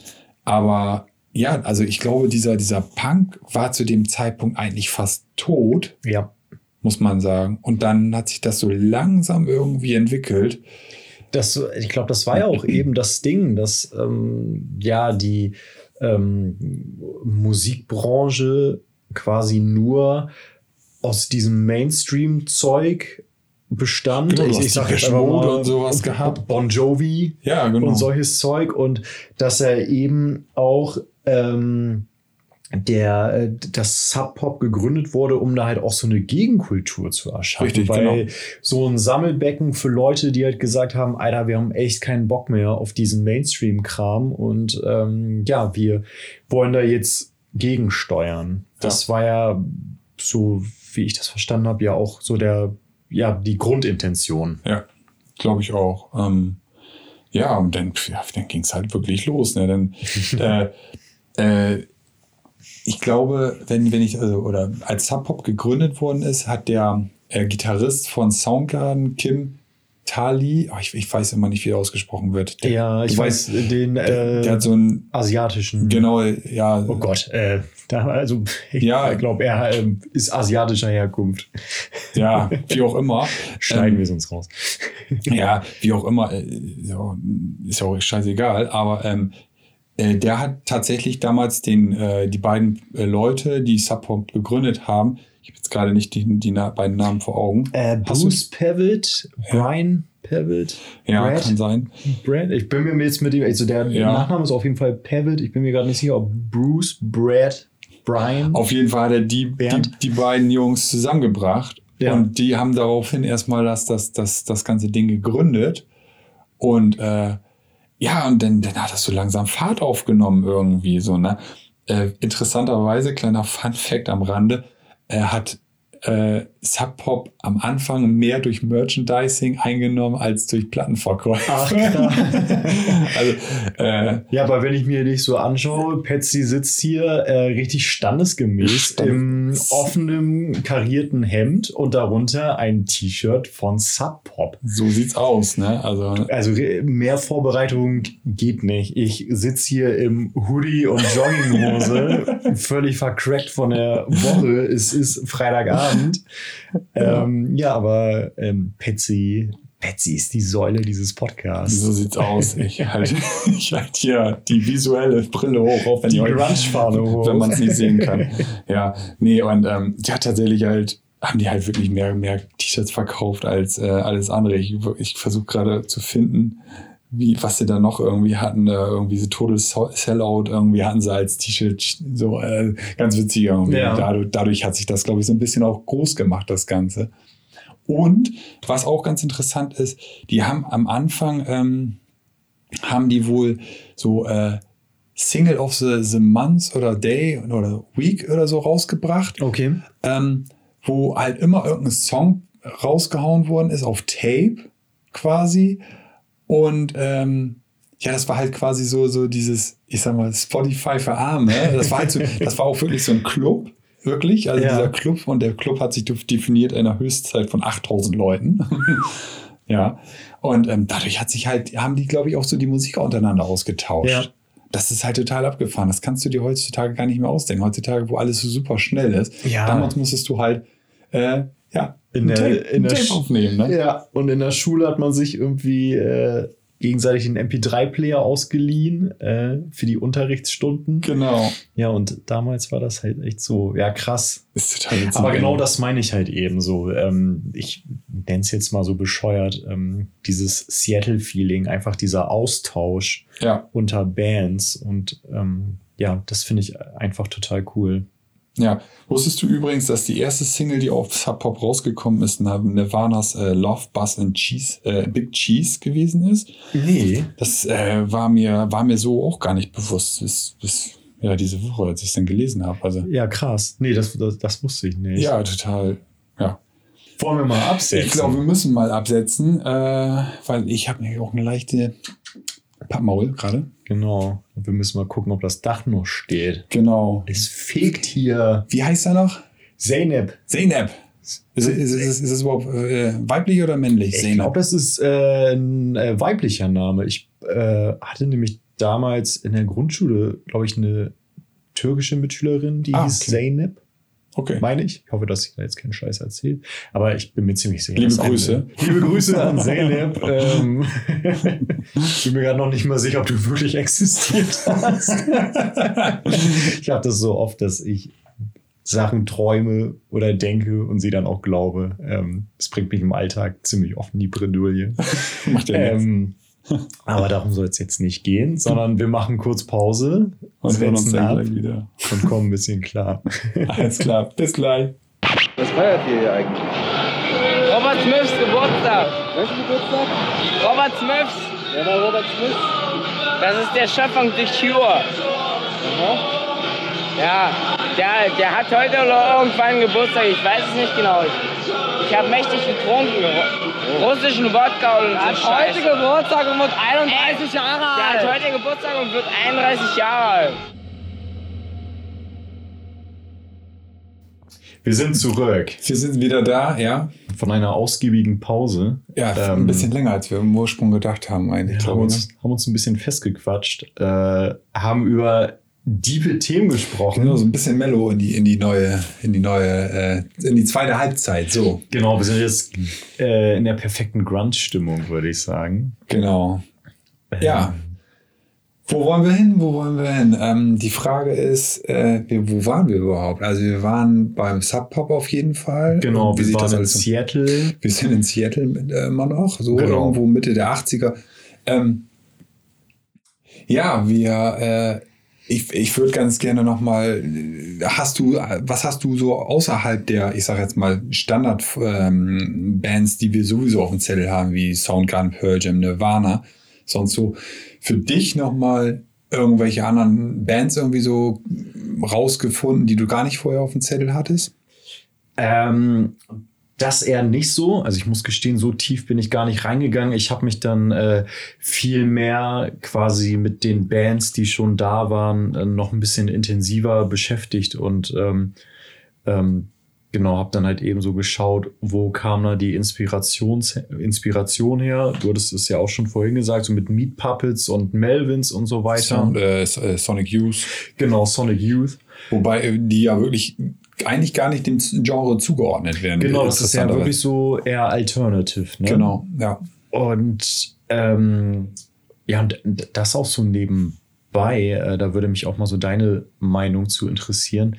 aber ja, also ich glaube, dieser, dieser Punk war zu dem Zeitpunkt eigentlich fast tot. Ja. Muss man sagen. Und dann hat sich das so langsam irgendwie entwickelt. Das, ich glaube, das war ja auch eben das Ding, dass ähm, ja die ähm, Musikbranche quasi nur aus diesem Mainstream-Zeug bestand. Ich, ich sag jetzt mal und sowas gehabt. Bon Jovi ja, genau. und solches Zeug und dass er eben auch ähm, der äh, das Sub Pop gegründet wurde, um da halt auch so eine Gegenkultur zu erschaffen, Richtig, weil genau. so ein Sammelbecken für Leute, die halt gesagt haben, Alter, wir haben echt keinen Bock mehr auf diesen Mainstream-Kram und ähm, ja, wir wollen da jetzt gegensteuern. Das ja. war ja so, wie ich das verstanden habe, ja auch so der ja, die Grundintention. Ja, glaube ich auch. Ähm, ja, und dann, ja, dann ging es halt wirklich los. Ne? Dann, äh, äh, ich glaube, wenn, wenn ich, also, oder als Sub Pop gegründet worden ist, hat der äh, Gitarrist von Soundgarden, Kim Tali, oh, ich, ich weiß immer nicht, wie er ausgesprochen wird. Der, Ja, ich weiß weißt, den der, äh, der hat so ein, asiatischen. genau, ja, Oh Gott, äh, da, also ich Ja. glaube, er ähm, ist asiatischer Herkunft. ja, wie auch immer. Schneiden Ähm, wir es uns raus. ja, wie auch immer, äh, ja, ist ja auch scheißegal, aber ähm, äh, der hat tatsächlich damals den, äh, die beiden äh, Leute, die Subpop gegründet haben, ich habe jetzt gerade nicht die, die beiden Namen vor Augen. Äh, Bruce Pavitt, Brian Pavitt, Ja, Brad, kann sein. Brad. Ich bin mir jetzt mit dem, also der Ja. Nachname ist auf jeden Fall Pavitt. Ich bin mir gerade nicht sicher, ob Bruce, Brad, Brian. Auf jeden Fall hat er die, die, die beiden Jungs zusammengebracht Ja. und die haben daraufhin erstmal das, das, das, das ganze Ding gegründet. Und äh, ja, und dann, dann hat das so langsam Fahrt aufgenommen irgendwie so, ne? Äh, interessanterweise, kleiner Fun Fact am Rande, er hat äh, Sub Pop am Anfang mehr durch Merchandising eingenommen als durch Plattenverkäufe. Ach, krass. also, äh, Ja, aber wenn ich mir dich so anschaue, Patsy sitzt hier äh, richtig standesgemäß Stand- im offenen karierten Hemd und darunter ein T-Shirt von Sub Pop. so sieht's aus, ne? Also, Also mehr Vorbereitung geht nicht. Ich sitze hier im Hoodie und Jogginghose, völlig vercrackt von der Woche. Es ist Freitagabend. Ähm, ja, aber ähm, Patsy, Patsy ist die Säule dieses Podcasts. So sieht's aus. Ich halte ich halt hier die visuelle Brille hoch, auch wenn Die Grunge-Fahne hoch. wenn man es nicht sehen kann. Ja, nee, und ähm, ja, tatsächlich halt haben die halt wirklich mehr, mehr T-Shirts verkauft als äh, alles andere. Ich, ich versuche gerade zu finden, wie, was sie da noch irgendwie hatten, äh, irgendwie so Total Sellout, irgendwie hatten sie als T-Shirt, so äh, ganz witzig irgendwie. Ja. Dadurch, dadurch hat sich das, glaube ich, so ein bisschen auch groß gemacht, das Ganze. Und was auch ganz interessant ist, die haben am Anfang, ähm, haben die wohl so äh, Single of the, the Month oder Day oder Week oder so rausgebracht, Okay. ähm, wo halt immer irgendein Song rausgehauen worden ist auf Tape quasi. Und ähm, ja, das war halt quasi so, so dieses, ich sag mal, Spotify für Arme. Das war halt so, das war auch wirklich so ein Club. Wirklich, also Ja. dieser Club und der Club hat sich definiert in einer Höchstzeit von 8000 Leuten. ja, und ähm, dadurch hat sich halt, haben die, glaube ich, auch so die Musiker untereinander ausgetauscht. Ja. Das ist halt total abgefahren. Das kannst du dir heutzutage gar nicht mehr ausdenken. Heutzutage, wo alles so super schnell ist. Ja. Damals musstest du halt, äh, ja, In der- Tape, in der Tape aufnehmen. Ne? Ja, und in der Schule hat man sich irgendwie äh, gegenseitig den MP3-Player ausgeliehen äh, für die Unterrichtsstunden. Genau. Ja, und damals war das halt echt so, ja, krass. Ist total witzig. Aber genau das meine ich halt eben so. Ähm, ich nenne es jetzt mal so bescheuert. Ähm, dieses Seattle-Feeling, einfach dieser Austausch Ja, unter Bands. Und ähm, ja, das finde ich einfach total cool. Ja. Wusstest du übrigens, dass die erste Single, die auf Sub Pop rausgekommen ist, Nirvana's äh, Love, Buzz and Cheese, äh, Big Cheese gewesen ist? Nee. Das äh, war, mir, war mir so auch gar nicht bewusst, bis, bis ja, diese Woche, als ich es dann gelesen habe. Also, Ja, krass. Nee, das, das, das wusste ich nicht. ja, total. Ja. Wollen wir mal absetzen? Ich glaube, wir müssen mal absetzen, äh, weil ich habe nämlich auch eine leichte Pappmaul gerade. Genau. Und wir müssen mal gucken, ob das Dach noch steht. Genau. Es fegt hier. Wie heißt er noch? Zeynep. Zeynep. Ist, ist, ist, ist, ist es überhaupt äh, weiblich oder männlich? Ich glaube, das ist äh, ein äh, weiblicher Name. Ich äh, hatte nämlich damals in der Grundschule, glaube ich, eine türkische Mitschülerin, die Ah, hieß okay. Zeynep, Okay. meine ich. Ich hoffe, dass ich da jetzt keinen Scheiß erzähle. Aber ich bin mir ziemlich sicher. Liebe dass eine- Grüße. liebe Grüße an Zeynep. ähm, ich bin mir gerade noch nicht mal sicher, ob du wirklich existiert hast. ich habe das so oft, dass ich Sachen träume oder denke und sie dann auch glaube. Ähm, das bringt mich im Alltag ziemlich oft in die Bredouille. Macht ja nichts. ähm, aber darum soll es jetzt nicht gehen, sondern wir machen kurz Pause Und hören uns dann ab gleich wieder. und kommen ein bisschen klar. Alles klar. Bis gleich. Was feiert ihr hier eigentlich? Robert Smiths Geburtstag. Welchen Geburtstag? Robert Smiths. Wer war Robert Smith? Das ist der Chef von The Cure. Ja, der, der hat heute oder irgendwann Geburtstag. Ich weiß es nicht genau. Ich, ich habe mächtig getrunken. Russischen Wodka und Er hat so heute. Geburtstag und wird 31 Jahre Der hat alt. heute Geburtstag und wird 31 Jahre alt. Wir sind zurück Wir sind wieder da, ja. von einer ausgiebigen Pause. Ja, Ähm, ein bisschen länger, als wir im Ursprung gedacht haben, eigentlich, Wir haben uns, haben uns ein bisschen festgequatscht, äh, haben über diepe Themen gesprochen. Genau, so ein bisschen mellow in die, in die neue, in die neue, äh, in die zweite Halbzeit. So, Genau, wir sind jetzt äh, in der perfekten Grunge-Stimmung, würde ich sagen. genau. Ja. Wo wollen wir hin? Wo wollen wir hin? Ähm, die Frage ist, äh, wir, wo waren wir überhaupt? Also wir waren beim Sub Pop auf jeden Fall. Genau, wir waren in Seattle. Wir sind in Seattle äh, immer noch, so Genau. irgendwo Mitte der 80er. Ähm, ja, wir, äh, ich, ich würde ganz gerne nochmal, hast du, was hast du so außerhalb der, ich sag jetzt mal, Standard-Bands, die wir sowieso auf dem Zettel haben, wie Soundgarden, Pearl Jam, Nirvana, sonst so, für dich nochmal irgendwelche anderen Bands irgendwie so rausgefunden, die du gar nicht vorher auf dem Zettel hattest? Ähm, das eher nicht so. Also ich muss gestehen, so tief bin ich gar nicht reingegangen. Ich habe mich dann äh, viel mehr quasi mit den Bands, die schon da waren, äh, noch ein bisschen intensiver beschäftigt und ähm, ähm, genau, habe dann halt eben so geschaut, wo kam da die Inspirations Inspiration her. Du hattest es ja auch schon vorhin gesagt, so mit Meat Puppets und Melvins und so weiter. Sound, äh, Sonic Youth. Genau, Sonic Youth. Wobei äh, die ja wirklich eigentlich gar nicht dem Genre zugeordnet werden. Genau, das ist ja wirklich so eher Alternative. Ne? Genau, ja. Und ähm, ja, und das auch so nebenbei, äh, da würde mich auch mal so deine Meinung zu interessieren,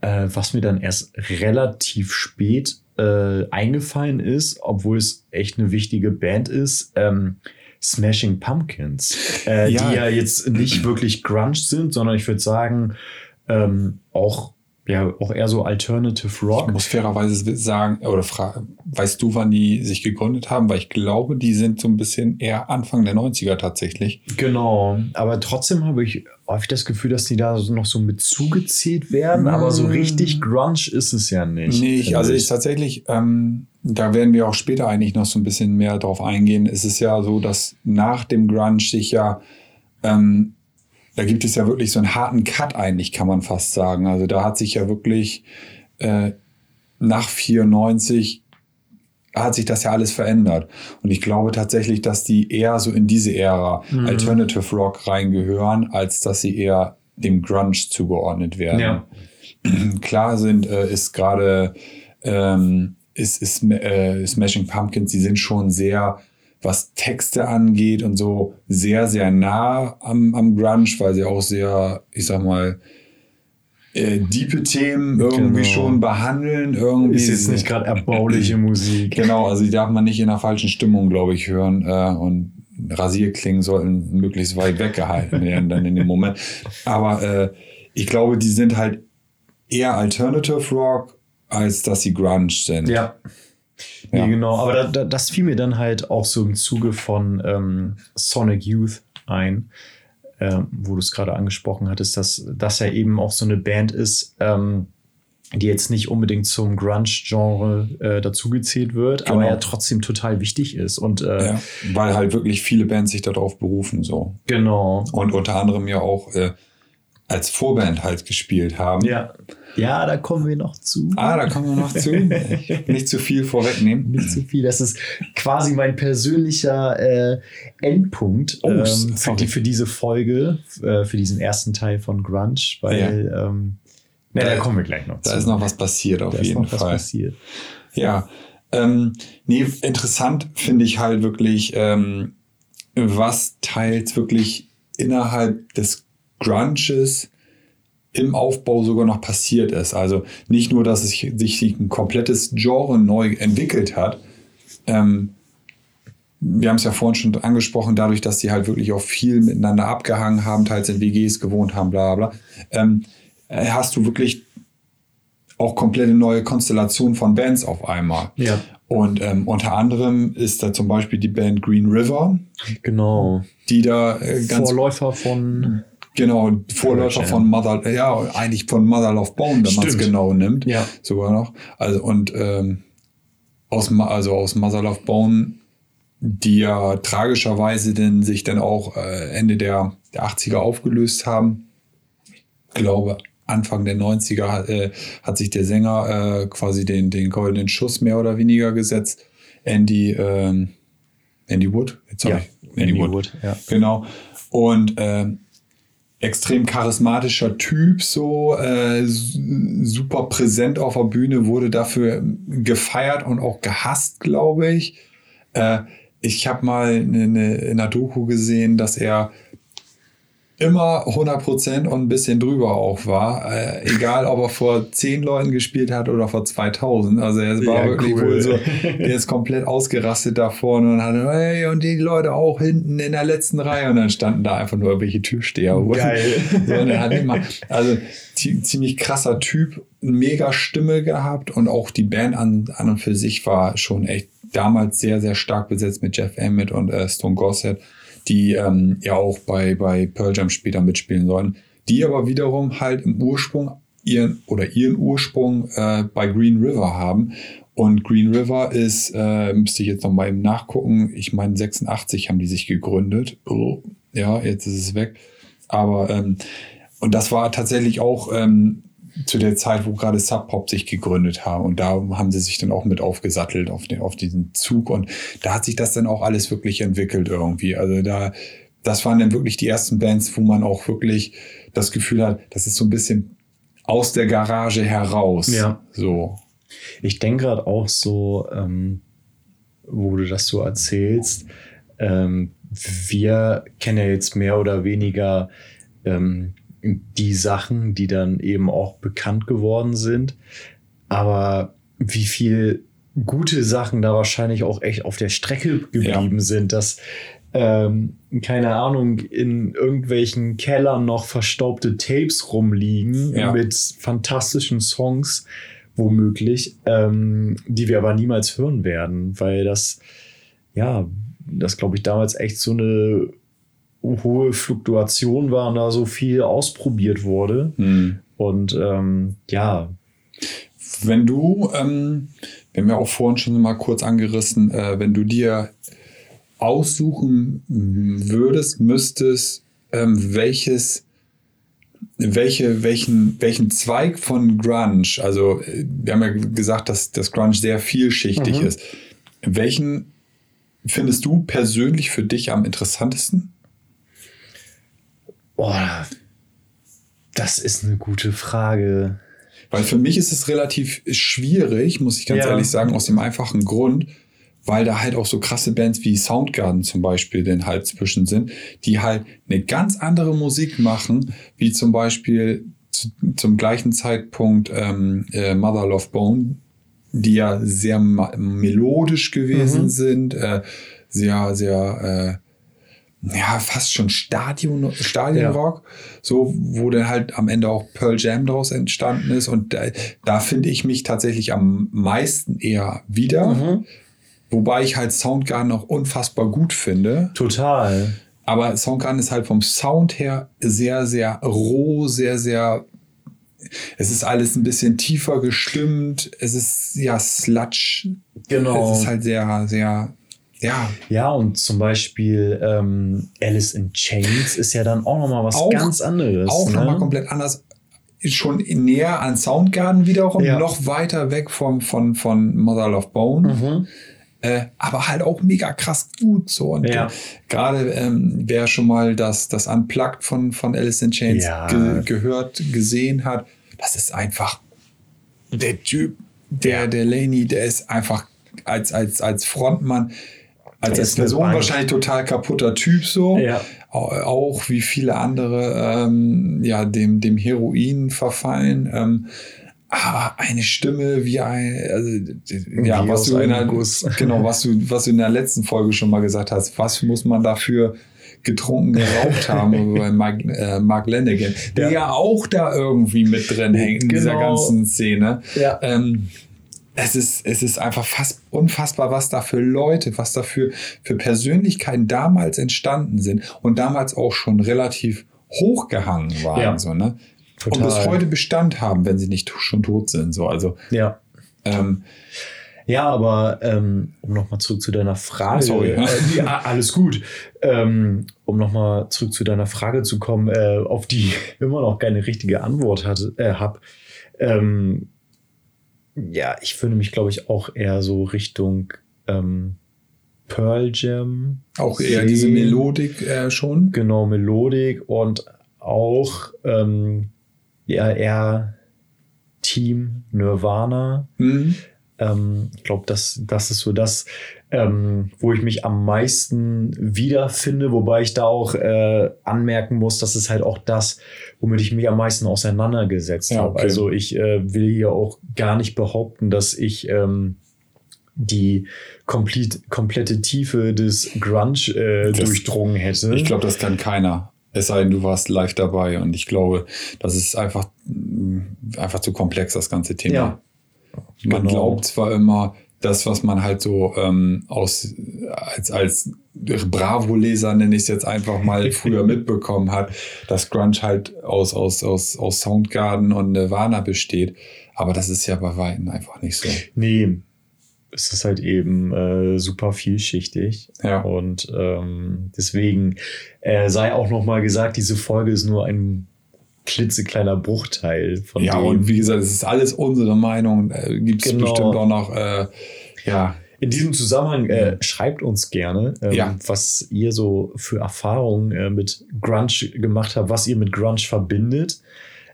äh, was mir dann erst relativ spät äh, eingefallen ist, obwohl es echt eine wichtige Band ist. Ähm, Smashing Pumpkins, äh, Ja. die ja jetzt nicht wirklich Grunge sind, sondern ich würde sagen, ähm, auch, ja, auch eher so Alternative Ich Rock. muss fairerweise sagen, oder fragen, weißt du, wann die sich gegründet haben? Weil ich glaube, die sind so ein bisschen eher Anfang der 90er tatsächlich. Genau, aber trotzdem habe ich häufig das Gefühl, dass die da noch so mit zugezählt werden, aber so richtig Grunge ist es ja nicht. nee, ich, also ich tatsächlich, ähm, da werden wir auch später eigentlich noch so ein bisschen mehr drauf eingehen. Es ist ja so, dass nach dem Grunge sich ja, ähm, da gibt es ja wirklich so einen harten Cut eigentlich, kann man fast sagen. Also da hat sich ja wirklich äh, nach 94 hat sich das ja alles verändert. Und ich glaube tatsächlich, dass die eher so in diese Ära Mhm. Alternative Rock reingehören, als dass sie eher dem Grunge zugeordnet werden. Ja. Klar sind, äh, ist gerade, ähm, ist, ist, äh, Smashing Pumpkins, die sind schon sehr, was Texte angeht und so, sehr, sehr nah am, am Grunge, weil sie auch sehr, ich sag mal, äh, diepe Themen irgendwie Genau. schon behandeln. Irgendwie Ist jetzt nicht gerade erbauliche Musik. Genau, also die darf man nicht in der falschen Stimmung, glaube ich, hören. Äh, und Rasierklingen sollten möglichst weit weggehalten werden dann in dem Moment. Aber äh, ich glaube, die sind halt eher Alternative Rock, als dass sie Grunge sind. Ja. Ja. Nee, genau, aber da, da, das fiel mir dann halt auch so im Zuge von ähm, Sonic Youth ein, ähm, wo du es gerade angesprochen hattest, dass das ja eben auch so eine Band ist, ähm, die jetzt nicht unbedingt zum Grunge-Genre äh, dazugezählt wird, aber Genau. ja trotzdem total wichtig ist. Und äh, Ja, weil halt wirklich viele Bands sich darauf berufen so. genau. Und unter anderem ja auch äh, als Vorband halt gespielt haben. Ja. Ja, da kommen wir noch zu. Ah, da kommen wir noch zu. Ich nicht zu viel vorwegnehmen. nicht zu viel. Das ist quasi mein persönlicher äh, Endpunkt Oh, ähm, für, die, für diese Folge, äh, für diesen ersten Teil von Grunge, weil ähm, na, da, Da- kommen wir gleich noch Da zu. ist noch was passiert auf Da ist jeden noch was Fall. passiert. Ja, ähm, nee, interessant finde ich halt wirklich, ähm, was teils wirklich innerhalb des Grunges im Aufbau sogar noch passiert ist. Also nicht nur, dass es sich, ein komplettes Genre neu entwickelt hat. Ähm, wir haben es ja vorhin schon angesprochen, dadurch, dass sie halt wirklich auch viel miteinander abgehangen haben, teils in WGs gewohnt haben, bla bla. Ähm, äh, hast du wirklich auch komplette neue Konstellationen von Bands auf einmal. Ja. Und ähm, unter anderem ist da zum Beispiel die Band Green River, Genau. die da äh, ganz Vorläufer von. Genau Vorläufer von Mother, ja eigentlich von Mother Love Bone, wenn man es genau nimmt, Ja. sogar noch. Also und ähm, aus, also aus Mother Love Bone, die ja tragischerweise denn sich dann auch äh, Ende der, der 80er aufgelöst haben. Ich glaube, Anfang der 90er hat, äh, hat sich der Sänger äh, quasi den, den goldenen Schuss mehr oder weniger gesetzt. Andy, ähm, Andy Wood? Jetzt Ja, ich- Andy Wood, ja. Genau. Und ähm, extrem charismatischer Typ, so äh, super präsent auf der Bühne, wurde dafür gefeiert und auch gehasst, glaube ich. Äh, ich habe mal eine, eine, in einer Doku gesehen, dass er immer 100% und ein bisschen drüber auch war. Äh, egal, ob er vor 10 Leuten gespielt hat oder vor 2000. Also er war Ja, wirklich cool. wohl so, der ist komplett ausgerastet da vorne und hatte, hey, und die Leute auch hinten in der letzten Reihe. Und dann standen da einfach nur irgendwelche Türsteher. Geil. So, und hat immer, also zie- ziemlich krasser Typ, mega Stimme gehabt und auch die Band an, an und für sich war schon echt damals sehr, sehr stark besetzt mit Jeff Emmett und äh, Stone Gossett, die ähm, ja auch bei, bei Pearl Jam später mitspielen sollen, die aber wiederum halt im Ursprung ihren oder ihren Ursprung äh, bei Green River haben. Und Green River ist, äh, müsste ich jetzt noch mal eben nachgucken, ich meine 86 haben die sich gegründet. Oh, ja, jetzt ist es weg. Aber ähm, und das war tatsächlich auch ähm, zu der Zeit, wo gerade Sub Pop sich gegründet haben. Und da haben sie sich dann auch mit aufgesattelt auf, den, auf diesen Zug. Und da hat sich das dann auch alles wirklich entwickelt irgendwie. Also da, das waren dann wirklich die ersten Bands, wo man auch wirklich das Gefühl hat, das ist so ein bisschen aus der Garage heraus. Ja. So. Ich denke gerade auch so, ähm, wo du das so erzählst, ähm, wir kennen ja jetzt mehr oder weniger ähm, die Sachen, die dann eben auch bekannt geworden sind. Aber wie viel gute Sachen da wahrscheinlich auch echt auf der Strecke geblieben sind, dass ähm, keine Ahnung, in irgendwelchen Kellern noch verstaubte Tapes rumliegen Ja. mit fantastischen Songs, womöglich, ähm, die wir aber niemals hören werden, weil das, ja, das glaube ich damals echt so eine hohe Fluktuation war und da so viel ausprobiert wurde. Hm. Und ähm, ja, Wenn du, ähm, wir haben ja auch vorhin schon mal kurz angerissen, äh, wenn du dir aussuchen würdest, müsstest, ähm, welches, welche, welchen, welchen Zweig von Grunge, also äh, wir haben ja gesagt, dass das Grunge sehr vielschichtig Mhm. ist. Welchen findest du persönlich für dich am interessantesten? Boah, das ist eine gute Frage. Weil für mich ist es relativ schwierig, muss ich ganz Ja. ehrlich sagen, aus dem einfachen Grund, weil da halt auch so krasse Bands wie Soundgarden zum Beispiel den halt zwischen sind, die halt eine ganz andere Musik machen, wie zum Beispiel zu, zum gleichen Zeitpunkt ähm, äh, Mother Love Bone, die ja sehr melodisch gewesen Mhm. sind, äh, sehr, sehr, äh, ja, fast schon Stadion, Stadionrock, so, wo dann halt am Ende auch Pearl Jam daraus entstanden ist. Und da, da finde ich mich tatsächlich am meisten eher wieder. Mhm. Wobei ich halt Soundgarden auch unfassbar gut finde. Total. Aber Soundgarden ist halt vom Sound her sehr, sehr roh, sehr, sehr. Es ist alles ein bisschen tiefer gestimmt. Es ist ja Sludge. Genau. Es ist halt sehr, sehr. Ja, Ja, und zum Beispiel ähm, Alice in Chains ist ja dann auch nochmal was Auch- ganz anderes. auch ne? nochmal komplett anders. Schon näher an Soundgarden wiederum, Ja. noch weiter weg vom, von, von Mother Love Bone. Mhm. Äh, aber halt auch mega krass gut so. Und Ja. äh, gerade ähm, wer schon mal das, das Unplugged von, von Alice in Chains Ja. ge gehört, gesehen hat, das ist einfach der Typ, der, der Laney, der ist einfach als, als, als Frontmann, als, ist eine Person wahrscheinlich total kaputter Typ so. Ja. Au- Auch wie viele andere ähm, ja, dem, dem Heroin verfallen. Ähm, aber eine Stimme wie ein, also, ja, Wie was du in der, Guss. genau, was du, was du in der letzten Folge schon mal gesagt hast, was muss man dafür getrunken geraucht haben bei Mark, äh, Mark Lennigan, der Ja. ja. auch da irgendwie mit drin hängt in dieser Genau. ganzen Szene. Ja. Ähm, es ist, es ist einfach fast unfassbar, was da für Leute, was da für, für Persönlichkeiten damals entstanden sind und damals auch schon relativ hochgehangen waren. Ja. So, ne? Und bis heute Bestand haben, wenn sie nicht schon tot sind. So. Also, Ja. ähm, Ja, aber ähm, um nochmal zurück zu deiner Frage. Sorry. Äh, ja, alles gut. Ähm, um nochmal zurück zu deiner Frage zu kommen, äh, auf die ich immer noch keine richtige Antwort hatte, äh, habe. Ähm, ja, ich würde mich, glaube ich, auch eher so Richtung ähm, Pearl Jam. Auch eher sehen. diese Melodik äh, schon. Genau, Melodik und auch ähm, ja, eher Team Nirvana. Mhm. Ähm, ich glaube, das, das ist so das, ähm, wo ich mich am meisten wiederfinde, wobei ich da auch äh, anmerken muss, dass es halt auch das, womit ich mich am meisten auseinandergesetzt Ja, habe. okay. Also ich äh, will hier auch gar nicht behaupten, dass ich ähm, die komplett, komplette Tiefe des Grunge äh, Das- durchdrungen hätte. Ich glaube, das kann keiner. Es sei denn, du warst live dabei. Und ich glaube, das ist einfach, mh, einfach zu komplex, das ganze Thema. Ja. Man Genau. glaubt zwar immer, das, was man halt so ähm, aus, als, als Bravo-Leser, nenne ich es jetzt einfach mal, früher mitbekommen hat, dass Grunge halt aus, aus, aus, aus Soundgarden und Nirvana besteht. Aber das ist ja bei Weitem einfach nicht so. Nee, es ist halt eben äh, super vielschichtig. Ja. Und ähm, deswegen äh, sei auch noch mal gesagt, diese Folge ist nur ein klitzekleiner Bruchteil von Ja, dem. und wie gesagt, es ist alles unsere Meinung. Äh, Gibt es Genau. bestimmt auch noch, äh, ja, In diesem Zusammenhang äh, schreibt uns gerne, ähm, Ja. was ihr so für Erfahrungen äh, mit Grunge gemacht habt, was ihr mit Grunge verbindet.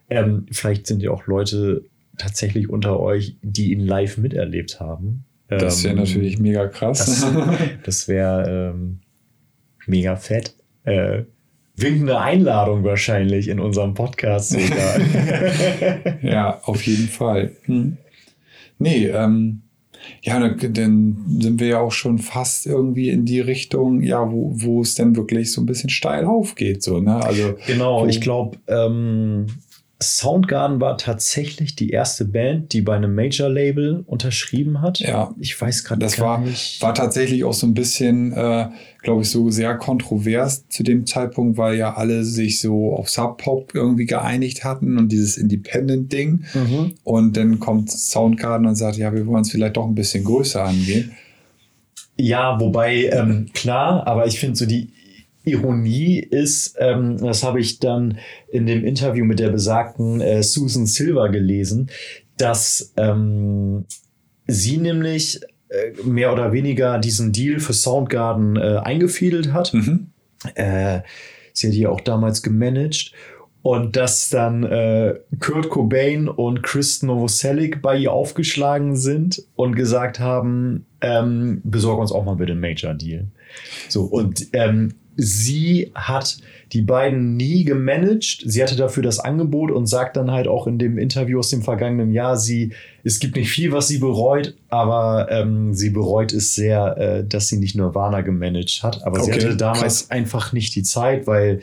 Ähm, vielleicht sind ja auch Leute tatsächlich unter euch, die ihn live miterlebt haben. das wäre Ähm, natürlich mega krass. Das, das wäre ähm, mega fett. Äh, winkende Einladung wahrscheinlich in unserem Podcast sogar. Ja, auf jeden Fall. Hm. Nee, ähm, ja, dann, sind wir ja auch schon fast irgendwie in die Richtung, ja, wo, wo es dann wirklich so ein bisschen steil aufgeht, so, ne? Also, genau, ich glaube, ähm, Soundgarden war tatsächlich die erste Band, die bei einem Major-Label unterschrieben hat. Ja. Ich weiß gerade das gar war, nicht. war tatsächlich auch so ein bisschen, äh, glaube ich, so sehr kontrovers zu dem Zeitpunkt, weil ja alle sich so auf Sub-Pop irgendwie geeinigt hatten und dieses Independent-Ding. Mhm. Und dann kommt Soundgarden und sagt, ja, wir wollen es vielleicht doch ein bisschen größer angehen. Ja, wobei, ähm, klar, aber ich finde so die Ironie ist, ähm, das habe ich dann in dem Interview mit der besagten äh, Susan Silver gelesen, dass ähm, sie nämlich äh, mehr oder weniger diesen Deal für Soundgarden äh, eingefädelt hat. Mhm. Äh, sie hat die auch damals gemanagt. Und dass dann äh, Kurt Cobain und Chris Novoselic bei ihr aufgeschlagen sind und gesagt haben, ähm, besorg uns auch mal bitte einen Major-Deal. So, und ähm, sie hat die beiden nie gemanagt. Sie hatte dafür das Angebot und sagt dann halt auch in dem Interview aus dem vergangenen Jahr, sie, es gibt nicht viel, was sie bereut, aber ähm, sie bereut es sehr, äh, dass sie nicht Nirvana gemanagt hat. Aber sie Okay, hatte damals krass. einfach nicht die Zeit, weil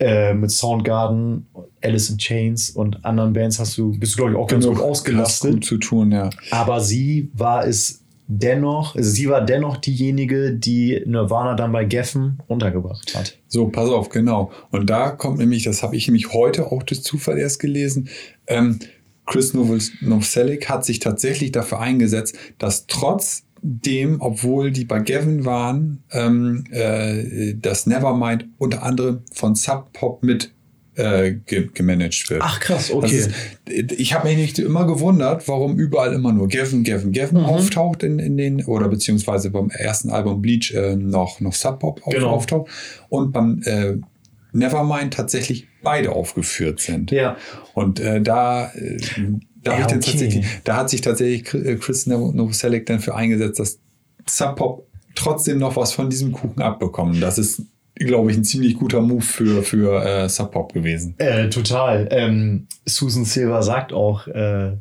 äh, mit Soundgarden, Alice in Chains und anderen Bands hast du, bist du, glaube ich, auch ganz gut Genug ausgelastet. Gut zu tun, ja. Aber sie war es dennoch, also sie war dennoch diejenige, die Nirvana dann bei Geffen untergebracht hat. So, pass auf, genau. Und da kommt nämlich, das habe ich nämlich heute auch durch Zufall erst gelesen, ähm, Chris Novos- Novoselic hat sich tatsächlich dafür eingesetzt, dass trotzdem, obwohl die bei Gavin waren, ähm, äh, das Nevermind unter anderem von Sub Pop mit äh, ge gemanagt wird. krass, Das ist, ich habe mich nicht immer gewundert, warum überall immer nur Gavin, Gavin, Gavin Mhm. auftaucht in, in den, oder beziehungsweise beim ersten Album Bleach äh, noch, noch Sub Pop Genau. auftaucht und beim äh, Nevermind tatsächlich beide aufgeführt sind. Ja. Und äh, da, äh, da, Ja, okay. da hat sich tatsächlich Chris- Chris Novo- Novoselic dann für eingesetzt, dass Sub Pop trotzdem noch was von diesem Kuchen abbekommen. Das ist, glaube ich, ein ziemlich guter Move für, für äh, Sub Pop gewesen. Äh, total. Ähm, Susan Silver sagt auch äh,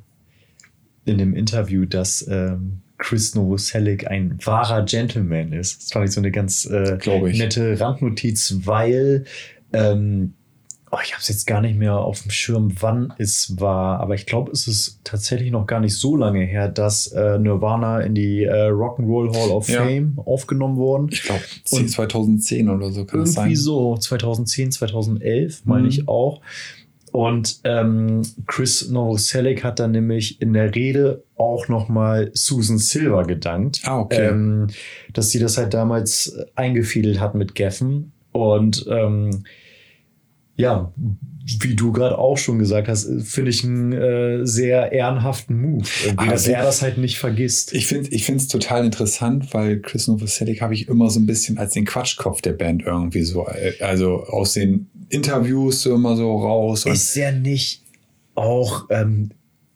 in dem Interview, dass ähm, Chris Novoselic ein wahrer Gentleman ist. Das fand ich so eine ganz äh, nette Randnotiz, weil ähm, oh, ich habe es jetzt gar nicht mehr auf dem Schirm, wann es war, aber ich glaube, es ist tatsächlich noch gar nicht so lange her, dass äh, Nirvana in die äh, Rock'n'Roll Hall of Ja. Fame aufgenommen worden. Ich glaube, Und 2010 oder so kann es sein. Irgendwie so 2010, 2011 meine Mhm. ich auch. Und ähm, Chris Novoselic hat dann nämlich in der Rede auch nochmal Susan Silver gedankt, Ah, okay. ähm, dass sie das halt damals eingefädelt hat mit Geffen. Und ähm, ja, wie du gerade auch schon gesagt hast, finde ich einen äh, sehr ehrenhaften Move, dass sie- er das halt nicht vergisst. Ich finde es total interessant, weil Chris Novoselic habe ich immer so ein bisschen als den Quatschkopf der Band irgendwie so, äh, also aus den Interviews so immer so raus. Ist er nicht auch, ähm,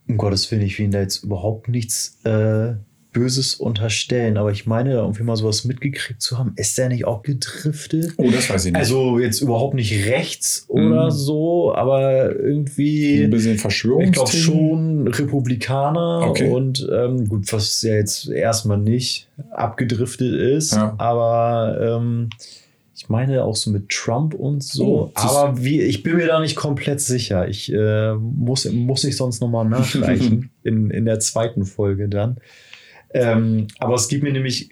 um Gottes Willen, ich will ihn da jetzt überhaupt nichts äh, Böses unterstellen, aber ich meine, da irgendwie mal sowas mitgekriegt zu haben. Ist der nicht auch gedriftet? oh, das weiß ich nicht. Also jetzt überhaupt nicht rechts oder Mhm. so, aber ein irgendwie. bisschen Ich Verschwörungstheorien. glaube schon Republikaner Okay. und ähm, gut, was ja jetzt erstmal nicht abgedriftet ist, Ja. aber ähm, ich meine auch so mit Trump und so. Oh, aber wie, ich bin mir da nicht komplett sicher. Ich äh, muss, muss ich sonst nochmal nachreichen in, in der zweiten Folge dann. Ähm, aber es geht mir nämlich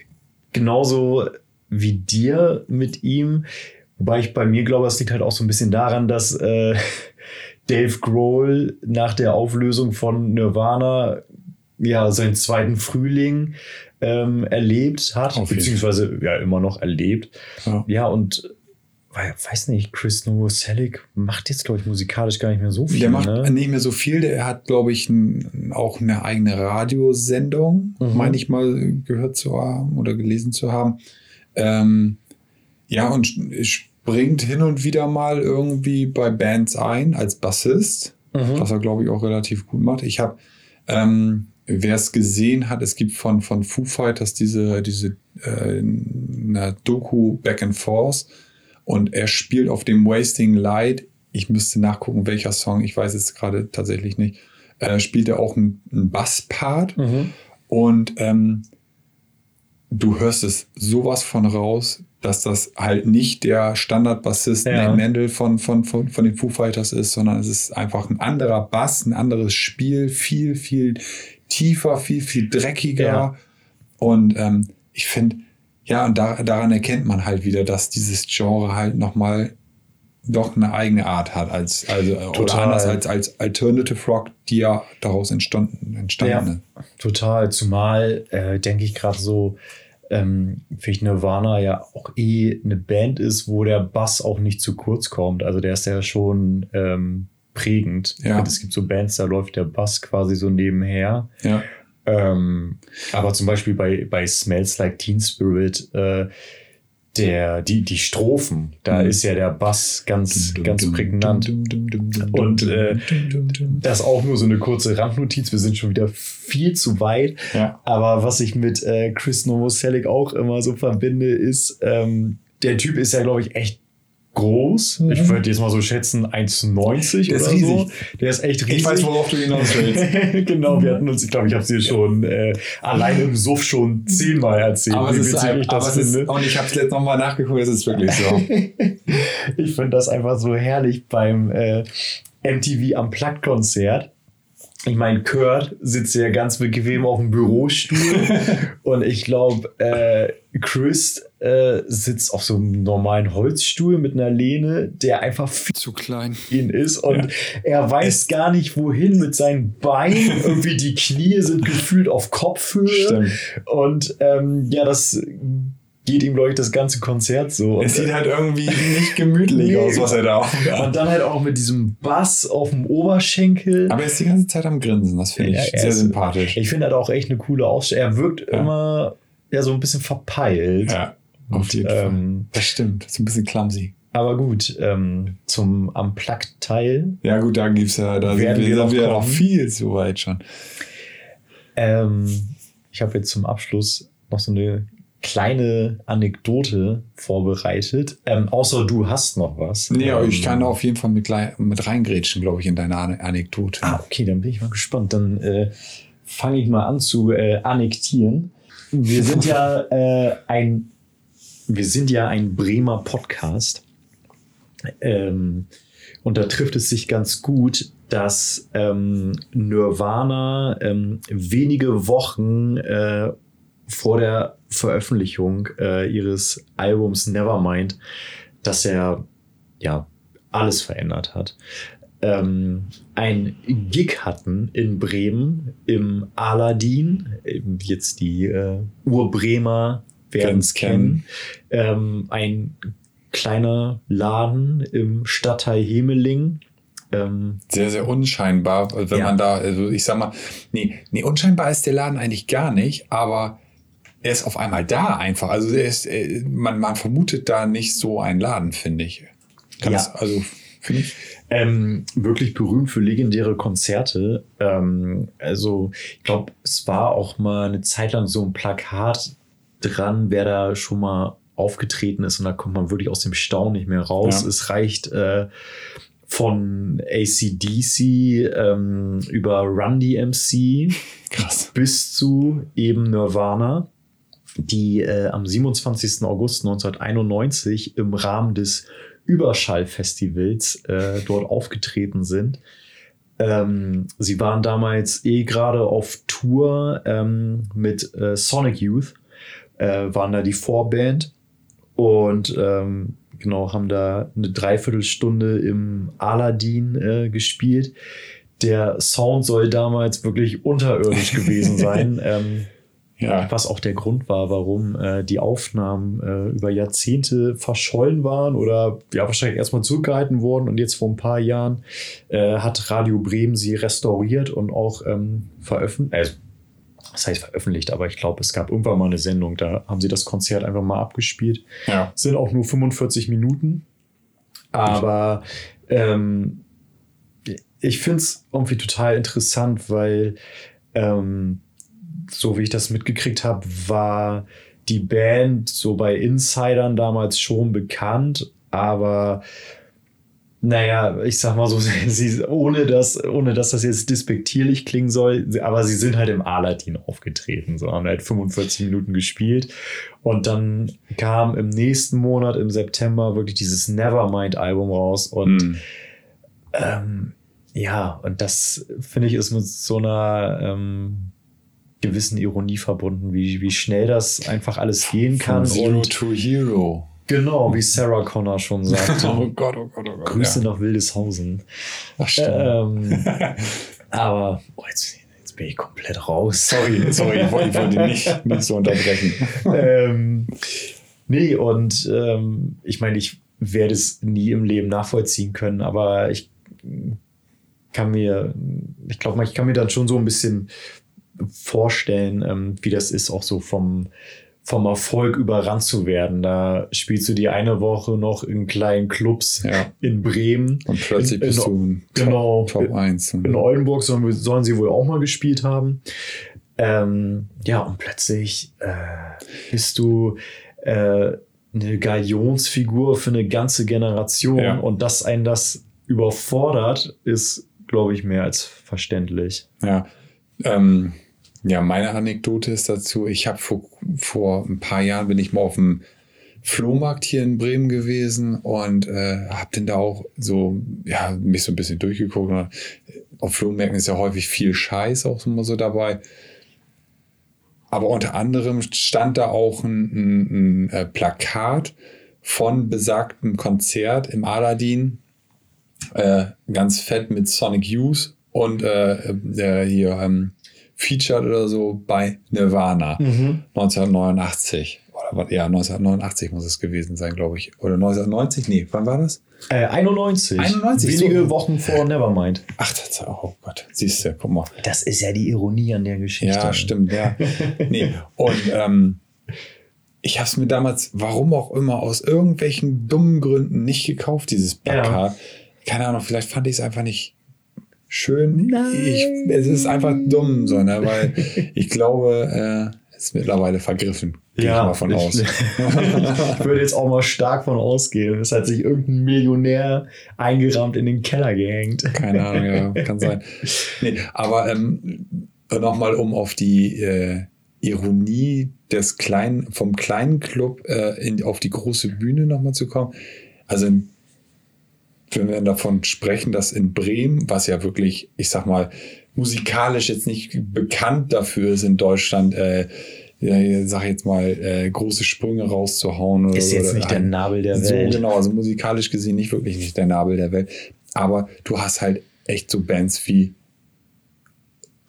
genauso wie dir mit ihm. Wobei ich bei mir glaube, es liegt halt auch so ein bisschen daran, dass äh, Dave Grohl nach der Auflösung von Nirvana ja seinen zweiten Frühling ähm, erlebt hat, beziehungsweise ja immer noch erlebt. Ja. Ja, und weiß nicht, Chris Novoselic macht jetzt, glaube ich, musikalisch gar nicht mehr so viel. Der macht ne? nicht mehr so viel. Der hat, glaube ich, ein, auch eine eigene Radiosendung, Mhm. meine ich mal gehört zu haben oder gelesen zu haben. Ähm, ja, und springt hin und wieder mal irgendwie bei Bands ein als Bassist, Mhm. was er, glaube ich, auch relativ gut macht. Ich habe, ähm, wer es gesehen hat, es gibt von, von Foo Fighters diese, diese äh, eine Doku Back and Forth und er spielt auf dem Wasting Light. Ich müsste nachgucken, welcher Song, ich weiß es gerade tatsächlich nicht. Äh, spielt er auch einen, einen Basspart Mhm. und ähm, du hörst es sowas von raus, dass das halt nicht der Standardbassist Ja. Nate Mendel von, von, von, von den Foo Fighters ist, sondern es ist einfach ein anderer Bass, ein anderes Spiel, viel, viel tiefer, viel, viel dreckiger. Ja. Und ähm, ich finde, ja, und da, daran erkennt man halt wieder, dass dieses Genre halt nochmal doch eine eigene Art hat, als, also, oder Total. anders als, als Alternative Rock, die ja daraus entstanden, entstanden Ja. ist. Total, zumal äh, denke ich gerade so, ähm, finde ich Nirvana ja auch eh eine Band ist, wo der Bass auch nicht zu kurz kommt. Also der ist ja schon ähm, prägend. Ja. es gibt so Bands, da läuft der Bass quasi so nebenher. Ja. Ähm, aber zum Beispiel bei, bei Smells Like Teen Spirit, äh, der, die, die Strophen, da Mhm. ist ja der Bass ganz, ganz prägnant. Und, äh, Das ist auch nur so eine kurze Randnotiz. Wir sind schon wieder viel zu weit. Ja. Aber was ich mit äh, Chris Novoselic auch immer so verbinde, ist, ähm, der Typ ist ja, glaube ich, echt groß. Ich würde jetzt mal so schätzen, 1,90 Der ist oder so. riesig. Der ist echt riesig. Ich weiß, worauf du hinaus willst. genau, wir hatten uns, ich glaube, ich habe es dir schon äh, allein im Suff schon zehnmal erzählt. aber es wie ist, witzig ein, ich das es ist, finde. und ich habe es jetzt nochmal nachgeguckt, es ist wirklich so. Ich finde das einfach so herrlich beim äh, MTV am Platt-Konzert. Ich meine, Kurt sitzt ja ganz bequem auf dem Bürostuhl und ich glaube, äh, Chris äh, sitzt auf so einem normalen Holzstuhl mit einer Lehne, der einfach viel Zu klein. ihn ist und er weiß gar nicht wohin mit seinen Beinen. Irgendwie die Knie sind gefühlt auf Kopfhöhe Stimmt. und ähm, ja, das geht ihm, glaube ich, das ganze Konzert so. Und, Es sieht halt irgendwie nicht gemütlich aus, was er da aufhat. und dann halt auch mit diesem Bass auf dem Oberschenkel. Aber er ist die ganze Zeit am Grinsen, das finde ich Ja, er sehr ist- sympathisch. Ich finde halt auch echt eine coole Ausstellung. Er wirkt Ja. immer ja so ein bisschen verpeilt. ja, auf Und, jeden Fall. ähm, Das stimmt, das ist ein bisschen clumsy. Aber gut, ähm, zum Unplugged-Teil. Ja gut, da gibt's ja, da sind Werden wir, wir noch wir noch kommen. viel zu weit schon. Ähm, ich habe jetzt zum Abschluss noch so eine kleine Anekdote vorbereitet. Ähm, außer du hast noch was. Nee, ähm, ich kann auf jeden Fall mit, mit reingrätschen, glaube ich, in deine Ane- Anekdote. Ah, okay, dann bin ich mal gespannt. Dann äh, fange ich mal an zu äh, annektieren. Wir sind ja äh, ein, wir sind ja ein Bremer Podcast. Ähm, und da trifft es sich ganz gut, dass ähm, Nirvana ähm, wenige Wochen äh, vor der Veröffentlichung äh, ihres Albums Nevermind, dass er ja alles verändert hat. ähm, ein Gig hatten in Bremen im Aladdin. Eben Jetzt die äh, Urbremer werden es kennen. Ähm, ein kleiner Laden im Stadtteil Hemeling. Ähm, Sehr, sehr unscheinbar, wenn Ja. man da, also ich sag mal, nee, nee, unscheinbar ist der Laden eigentlich gar nicht, aber er ist auf einmal da einfach. Also er ist, äh, man, man vermutet da nicht so einen Laden, finde ich. Kann Ja. das, also finde ich. ähm, wirklich berühmt für legendäre Konzerte. Ähm, also ich glaube, es war auch mal eine Zeit lang so ein Plakat dran, wer da schon mal aufgetreten ist und da kommt man wirklich aus dem Staunen nicht mehr raus. Ja. Es reicht äh, von ACDC ähm, über Run DMC Krass. bis zu eben Nirvana, die äh, am 27. August 1991 im Rahmen des Überschallfestivals äh, dort aufgetreten sind. Ähm, sie waren damals eh gerade auf Tour ähm, mit äh, Sonic Youth, äh, waren da die Vorband und ähm, genau haben da eine Dreiviertelstunde im Aladdin äh, gespielt. Der Sound soll damals wirklich unterirdisch gewesen sein. Ja. was auch der Grund war, warum äh, die Aufnahmen äh, über Jahrzehnte verschollen waren oder ja wahrscheinlich erstmal zurückgehalten wurden und jetzt vor ein paar Jahren äh, hat Radio Bremen sie restauriert und auch ähm, veröffentlicht. Äh, das heißt veröffentlicht, aber ich glaube, es gab irgendwann mal eine Sendung, da haben sie das Konzert einfach mal abgespielt. Ja. Sind auch nur 45 Minuten. Aber ähm, ich finde es irgendwie total interessant, weil ähm, so wie ich das mitgekriegt habe, war die Band so bei Insidern damals schon bekannt, aber naja, ich sag mal so, sie, ohne, dass, ohne dass das jetzt despektierlich klingen soll, aber sie sind halt im Aladdin aufgetreten, so haben halt 45 Minuten gespielt. Und dann kam im nächsten Monat, im September, wirklich dieses Nevermind-Album raus. Und Hm. ähm, ja, und das finde ich ist mit so einer ähm, gewissen Ironie verbunden, wie, wie schnell das einfach alles gehen kann. Von Zero Und to Hero. genau, wie Sarah Connor schon sagte. Oh Gott, oh Gott, oh Gott. Grüße ja. nach Wildeshausen. Ach, stimmt. Ähm, aber oh, jetzt, jetzt bin ich komplett raus. sorry, sorry, ich wollte, wollte nicht, nicht so unterbrechen. ähm, nee, und ähm, ich meine, ich werde es nie im Leben nachvollziehen können, aber ich kann mir, ich glaube, ich kann mir dann schon so ein bisschen vorstellen, ähm, wie das ist, auch so vom, vom Erfolg überrannt zu werden. Da spielst du die eine Woche noch in kleinen Clubs Ja. in Bremen. Und plötzlich in, bist in, du ein genau. Top, Top 1. in Oldenburg sollen, sollen sie wohl auch mal gespielt haben. Ähm, ja, und plötzlich äh, bist du äh, eine Galionsfigur für eine ganze Generation Ja. und dass einen das überfordert, ist, glaube ich, mehr als verständlich. Ja, ähm, ja, meine Anekdote ist dazu, ich habe vor, vor ein paar Jahren bin ich mal auf dem Flohmarkt hier in Bremen gewesen und äh, habe dann da auch so, ja, mich so ein bisschen durchgeguckt. Und auf Flohmärkten ist ja häufig viel Scheiß auch immer so dabei. Aber unter anderem stand da auch ein, ein, ein äh, Plakat von besagtem Konzert im Aladdin, äh, ganz fett mit Sonic Youth und äh, äh, hier ähm, featured oder so bei Nirvana 1989. Oder was? Ja, 1989 muss es gewesen sein, glaube ich. Oder 1990? Nee, wann war das? Äh, 91. 91, Wenige so. Wochen vor Nevermind. Ach, das, oh Gott, siehst du, guck mal. Das ist ja die Ironie an der Geschichte. Ja, stimmt, ja. nee, und ähm, ich habe es mir damals, warum auch immer, aus irgendwelchen dummen Gründen nicht gekauft, dieses Plakat. Keine Ahnung, vielleicht fand ich es einfach nicht schön. Nein. Ich, es ist einfach dumm, so, ne? weil ich glaube, äh, es ist mittlerweile vergriffen. Gehe ich mal von ich, aus. ich würde jetzt auch mal stark von ausgehen. Es hat sich irgendein Millionär eingerahmt in den Keller gehängt. Keine Ahnung, ja, kann sein. Nee, aber ähm, nochmal, um auf die äh, Ironie des kleinen, vom kleinen Club äh, in, auf die große Bühne nochmal zu kommen. Also, wenn wir davon sprechen, dass in Bremen, was ja wirklich, ich sag mal, musikalisch jetzt nicht bekannt dafür ist in Deutschland, äh, ja, sag jetzt mal, äh, große Sprünge rauszuhauen. Oder, Ist jetzt oder nicht der halt Nabel der so Welt. genau, also musikalisch gesehen nicht wirklich nicht der Nabel der Welt. Aber du hast halt echt so Bands wie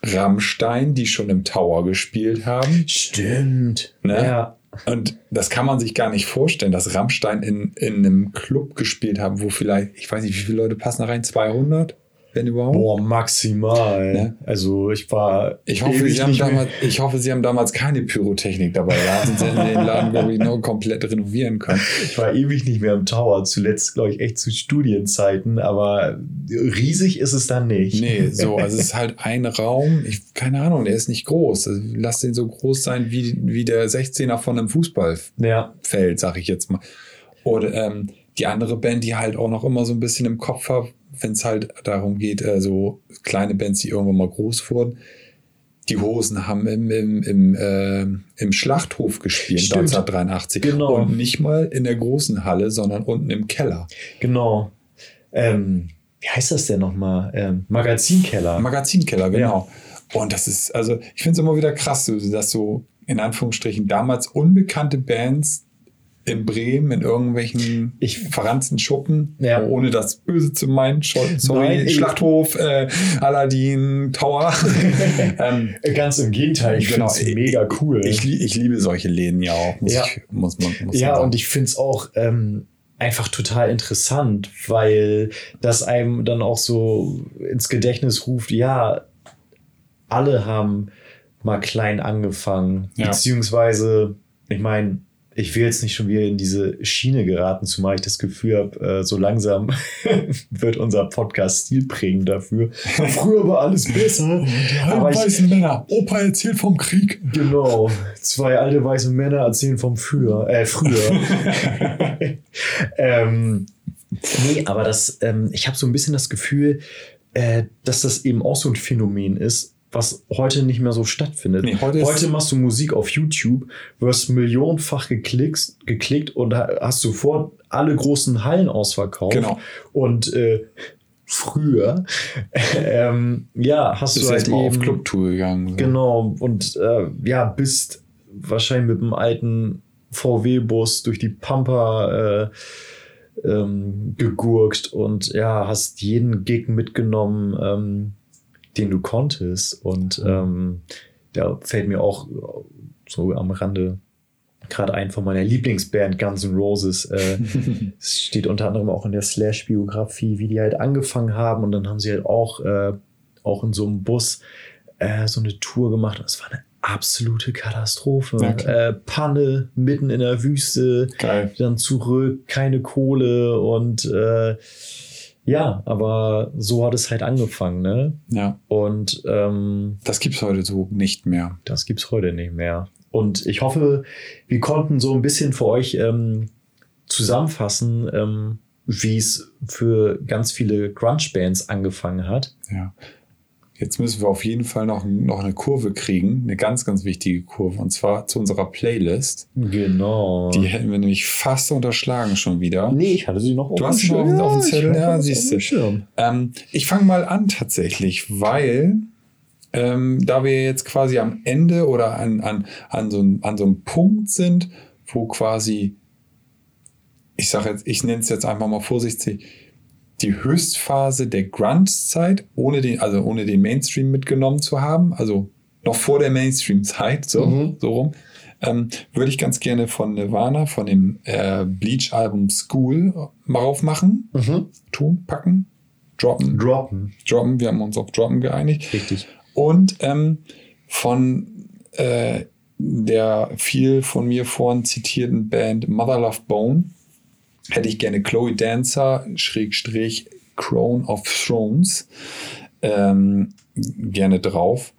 Rammstein, die schon im Tower gespielt haben. Stimmt. Ne? Ja. Und das kann man sich gar nicht vorstellen, dass Rammstein in, in einem Club gespielt haben, wo vielleicht, ich weiß nicht, wie viele Leute passen da rein? 200? Wenn überhaupt? Boah, maximal. Ne? Also ich war. Ich hoffe, sie haben damals, ich hoffe, sie haben damals keine Pyrotechnik dabei. Da hätten sie den Laden, glaube ich, noch komplett renovieren können. Ich war ewig nicht mehr im Tower. Zuletzt, glaube ich, echt zu Studienzeiten. Aber riesig ist es dann nicht. Nee, so, also es ist halt ein Raum, ich, keine Ahnung, der ist nicht groß. Also lass den so groß sein wie, wie der 16er von einem Fußballfeld, Ja. sag ich jetzt mal. Oder ähm, die andere Band, die halt auch noch immer so ein bisschen im Kopf habe, wenn es halt darum geht, äh, so kleine Bands, die irgendwann mal groß wurden. Die Hosen haben im, im, im, äh, im Schlachthof gespielt, Stimmt. 1983. Genau. Und nicht mal in der großen Halle, sondern unten im Keller. Genau. Ähm, wie heißt das denn nochmal? Ähm, Magazinkeller. Magazinkeller, genau. Und das ist, also ich finde es immer wieder krass, dass so in Anführungsstrichen damals unbekannte Bands in Bremen in irgendwelchen Ich- verranzten Schuppen, Ja. ohne das Böse zu meinen, sorry, Nein, ich- Schlachthof, äh, Aladdin, Tower. ähm, Äh, Ganz im Gegenteil, ich Genau. finde es mega cool. ich, lie- ich liebe solche Läden ja auch, muss Ja. ich, muss man, muss ja, sagen. und ich finde es auch ähm, einfach total interessant, weil das einem dann auch so ins Gedächtnis ruft, ja, alle haben mal klein angefangen, Ja. beziehungsweise, ich meine, ich will jetzt nicht schon wieder in diese Schiene geraten, zumal ich das Gefühl habe, äh, so langsam wird unser Podcast stilprägend dafür. Früher war alles besser. aber ich, Männer, Opa erzählt vom Krieg. Genau. Zwei alte weiße Männer erzählen vom früher, äh, früher. ähm, nee, aber das, ähm, ich habe so ein bisschen das Gefühl, äh, dass das eben auch so ein Phänomen ist, was heute nicht mehr so stattfindet. Nee, heute heute machst du Musik auf YouTube, wirst millionenfach geklickt, geklickt und ha- hast sofort alle großen Hallen ausverkauft. Genau. Und äh, früher, ähm, ja, hast Bist du halt erstmal auf eben, Clubtour gegangen. so. Genau, und äh, ja, bist wahrscheinlich mit dem alten VW-Bus durch die Pampa äh, ähm, gegurkt und ja, hast jeden Gig mitgenommen, ähm, den du konntest. Und ähm, da fällt mir auch so am Rande gerade ein von meiner Lieblingsband Guns N' Roses. Äh, es steht unter anderem auch in der Slash-Biografie, wie die halt angefangen haben. Und dann haben sie halt auch, äh, auch in so einem Bus äh, so eine Tour gemacht. Und es war eine absolute Katastrophe. Äh, Panne mitten in der Wüste, Geil. dann zurück, keine Kohle und äh, ja, aber so hat es halt angefangen, ne? Ja, Und ähm, das gibt's heute so nicht mehr. das gibt's heute nicht mehr. Und ich hoffe, wir konnten so ein bisschen für euch ähm, zusammenfassen, ähm, wie es für ganz viele Grunge-Bands angefangen hat. Ja. Jetzt müssen wir auf jeden Fall noch, noch eine Kurve kriegen, eine ganz, ganz wichtige Kurve, und zwar zu unserer Playlist. Genau. Die hätten wir nämlich fast unterschlagen schon wieder. nee, ich hatte sie noch Du hast sie noch auf dem Zettel, ja, siehst du. Ähm, ich fange mal an tatsächlich, weil ähm, da wir jetzt quasi am Ende oder an, an, an, so, an so einem Punkt sind, wo quasi, ich sage jetzt, ich nenne es jetzt einfach mal vorsichtig, die Höchstphase der Grunge-Zeit, ohne den, also ohne den Mainstream mitgenommen zu haben, also noch vor der Mainstream-Zeit, so, Mhm. so rum, ähm, würde ich ganz gerne von Nirvana, von dem äh, Bleach-Album School mal raufmachen, Mhm. tun, packen, droppen, Droppen. droppen, wir haben uns auf droppen geeinigt. Richtig. Und ähm, von äh, der viel von mir vorhin zitierten Band Mother Love Bone hätte ich gerne Chloe Dancer, Schrägstrich Crown of Thrones, ähm, gerne drauf.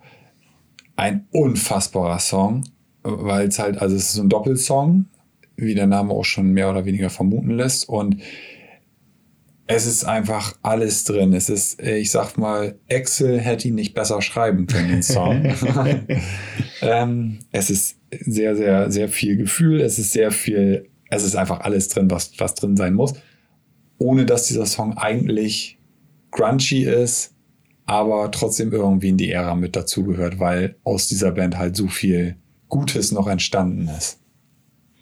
Ein unfassbarer Song, weil es halt, also es ist so ein Doppelsong, wie der Name auch schon mehr oder weniger vermuten lässt. Und es ist einfach alles drin. Es ist, ich sag mal, Excel hätte ihn nicht besser schreiben können, den Song. ähm, es ist sehr, sehr, sehr viel Gefühl. Es ist sehr viel, es ist einfach alles drin, was, was drin sein muss. Ohne dass dieser Song eigentlich grungy ist, aber trotzdem irgendwie in die Ära mit dazugehört, weil aus dieser Band halt so viel Gutes noch entstanden ist.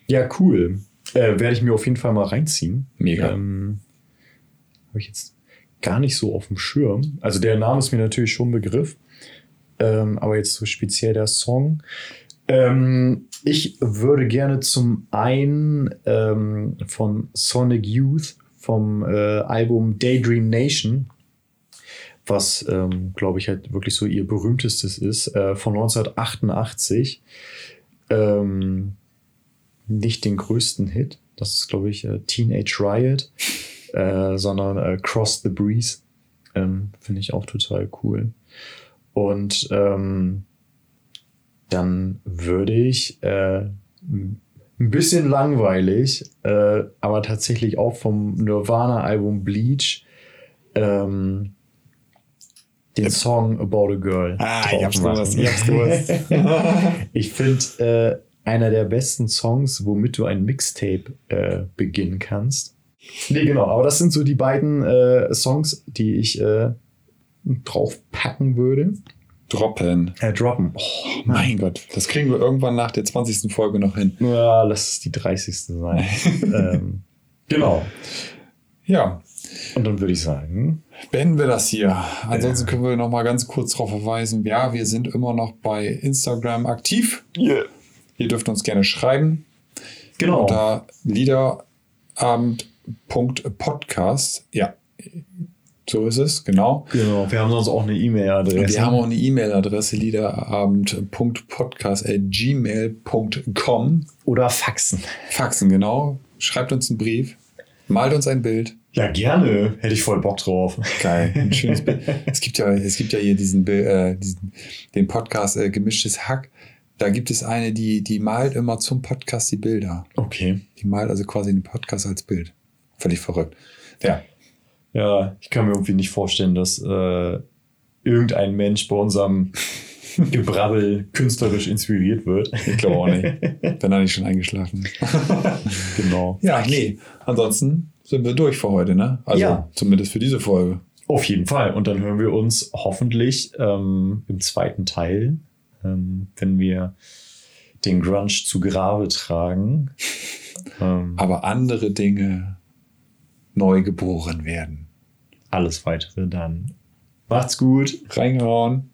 Ja, cool. Äh, Werde ich mir auf jeden Fall mal reinziehen. Mega. Ähm, Habe ich jetzt gar nicht so auf dem Schirm. Also der Name ist mir natürlich schon ein Begriff. Ähm, aber jetzt so speziell der Song. Ähm, ich würde gerne zum einen ähm, von Sonic Youth vom äh, Album Daydream Nation, was ähm, glaube ich halt wirklich so ihr berühmtestes ist, äh, von 1988. Ähm, nicht den größten Hit, das ist glaube ich äh, Teenage Riot, äh, sondern äh, Cross the Breeze. Ähm, Finde ich auch total cool. Und ähm, dann würde ich äh, ein bisschen langweilig, äh, aber tatsächlich auch vom Nirvana-Album Bleach ähm, den Song About a Girl. Ah, ich hab's gewusst, ich hab's gewusst. ich finde äh, einer der besten Songs, womit du ein Mixtape äh, beginnen kannst. Nee, genau, aber das sind so die beiden äh, Songs, die ich äh, draufpacken würde. Droppen. Äh, droppen. Oh, Mein Gott, das kriegen wir irgendwann nach der 20. Folge noch hin. Ja, lass es die 30. sein. ähm, genau. Ja, Und dann würde ich sagen, beenden wir das hier. Ansonsten können wir noch mal ganz kurz darauf verweisen, ja, wir sind immer noch bei Instagram aktiv. Ihr dürft uns gerne schreiben. genau. Unter liederabend.podcast. Ja, so ist es, genau. genau. Wir haben sonst auch eine E-Mail-Adresse. Wir haben auch eine E-Mail-Adresse, liederabend.podcast.gmail.com. Oder Faxen. Faxen, genau. Schreibt uns einen Brief, malt uns ein Bild. Ja, gerne. Hätte ich voll Bock drauf. Geil, ein schönes Bild. Es gibt ja, es gibt ja hier diesen, äh, diesen den Podcast äh, Gemischtes Hack. Da gibt es eine, die, die malt immer zum Podcast die Bilder. Okay. Die malt also quasi den Podcast als Bild. Völlig verrückt. Ja, Ja, ich kann mir irgendwie nicht vorstellen, dass äh, irgendein Mensch bei unserem Gebrabbel künstlerisch inspiriert wird. ich glaube auch nicht. Wenn er nicht schon eingeschlafen genau. Ja, nee. Ansonsten sind wir durch für heute, ne? Also Ja. zumindest für diese Folge. Auf jeden Fall. Und dann hören wir uns hoffentlich ähm, im zweiten Teil, ähm, wenn wir den Grunge zu Grabe tragen. Ähm, Aber andere Dinge neu geboren werden. alles weitere dann. Macht's gut. Reingehauen.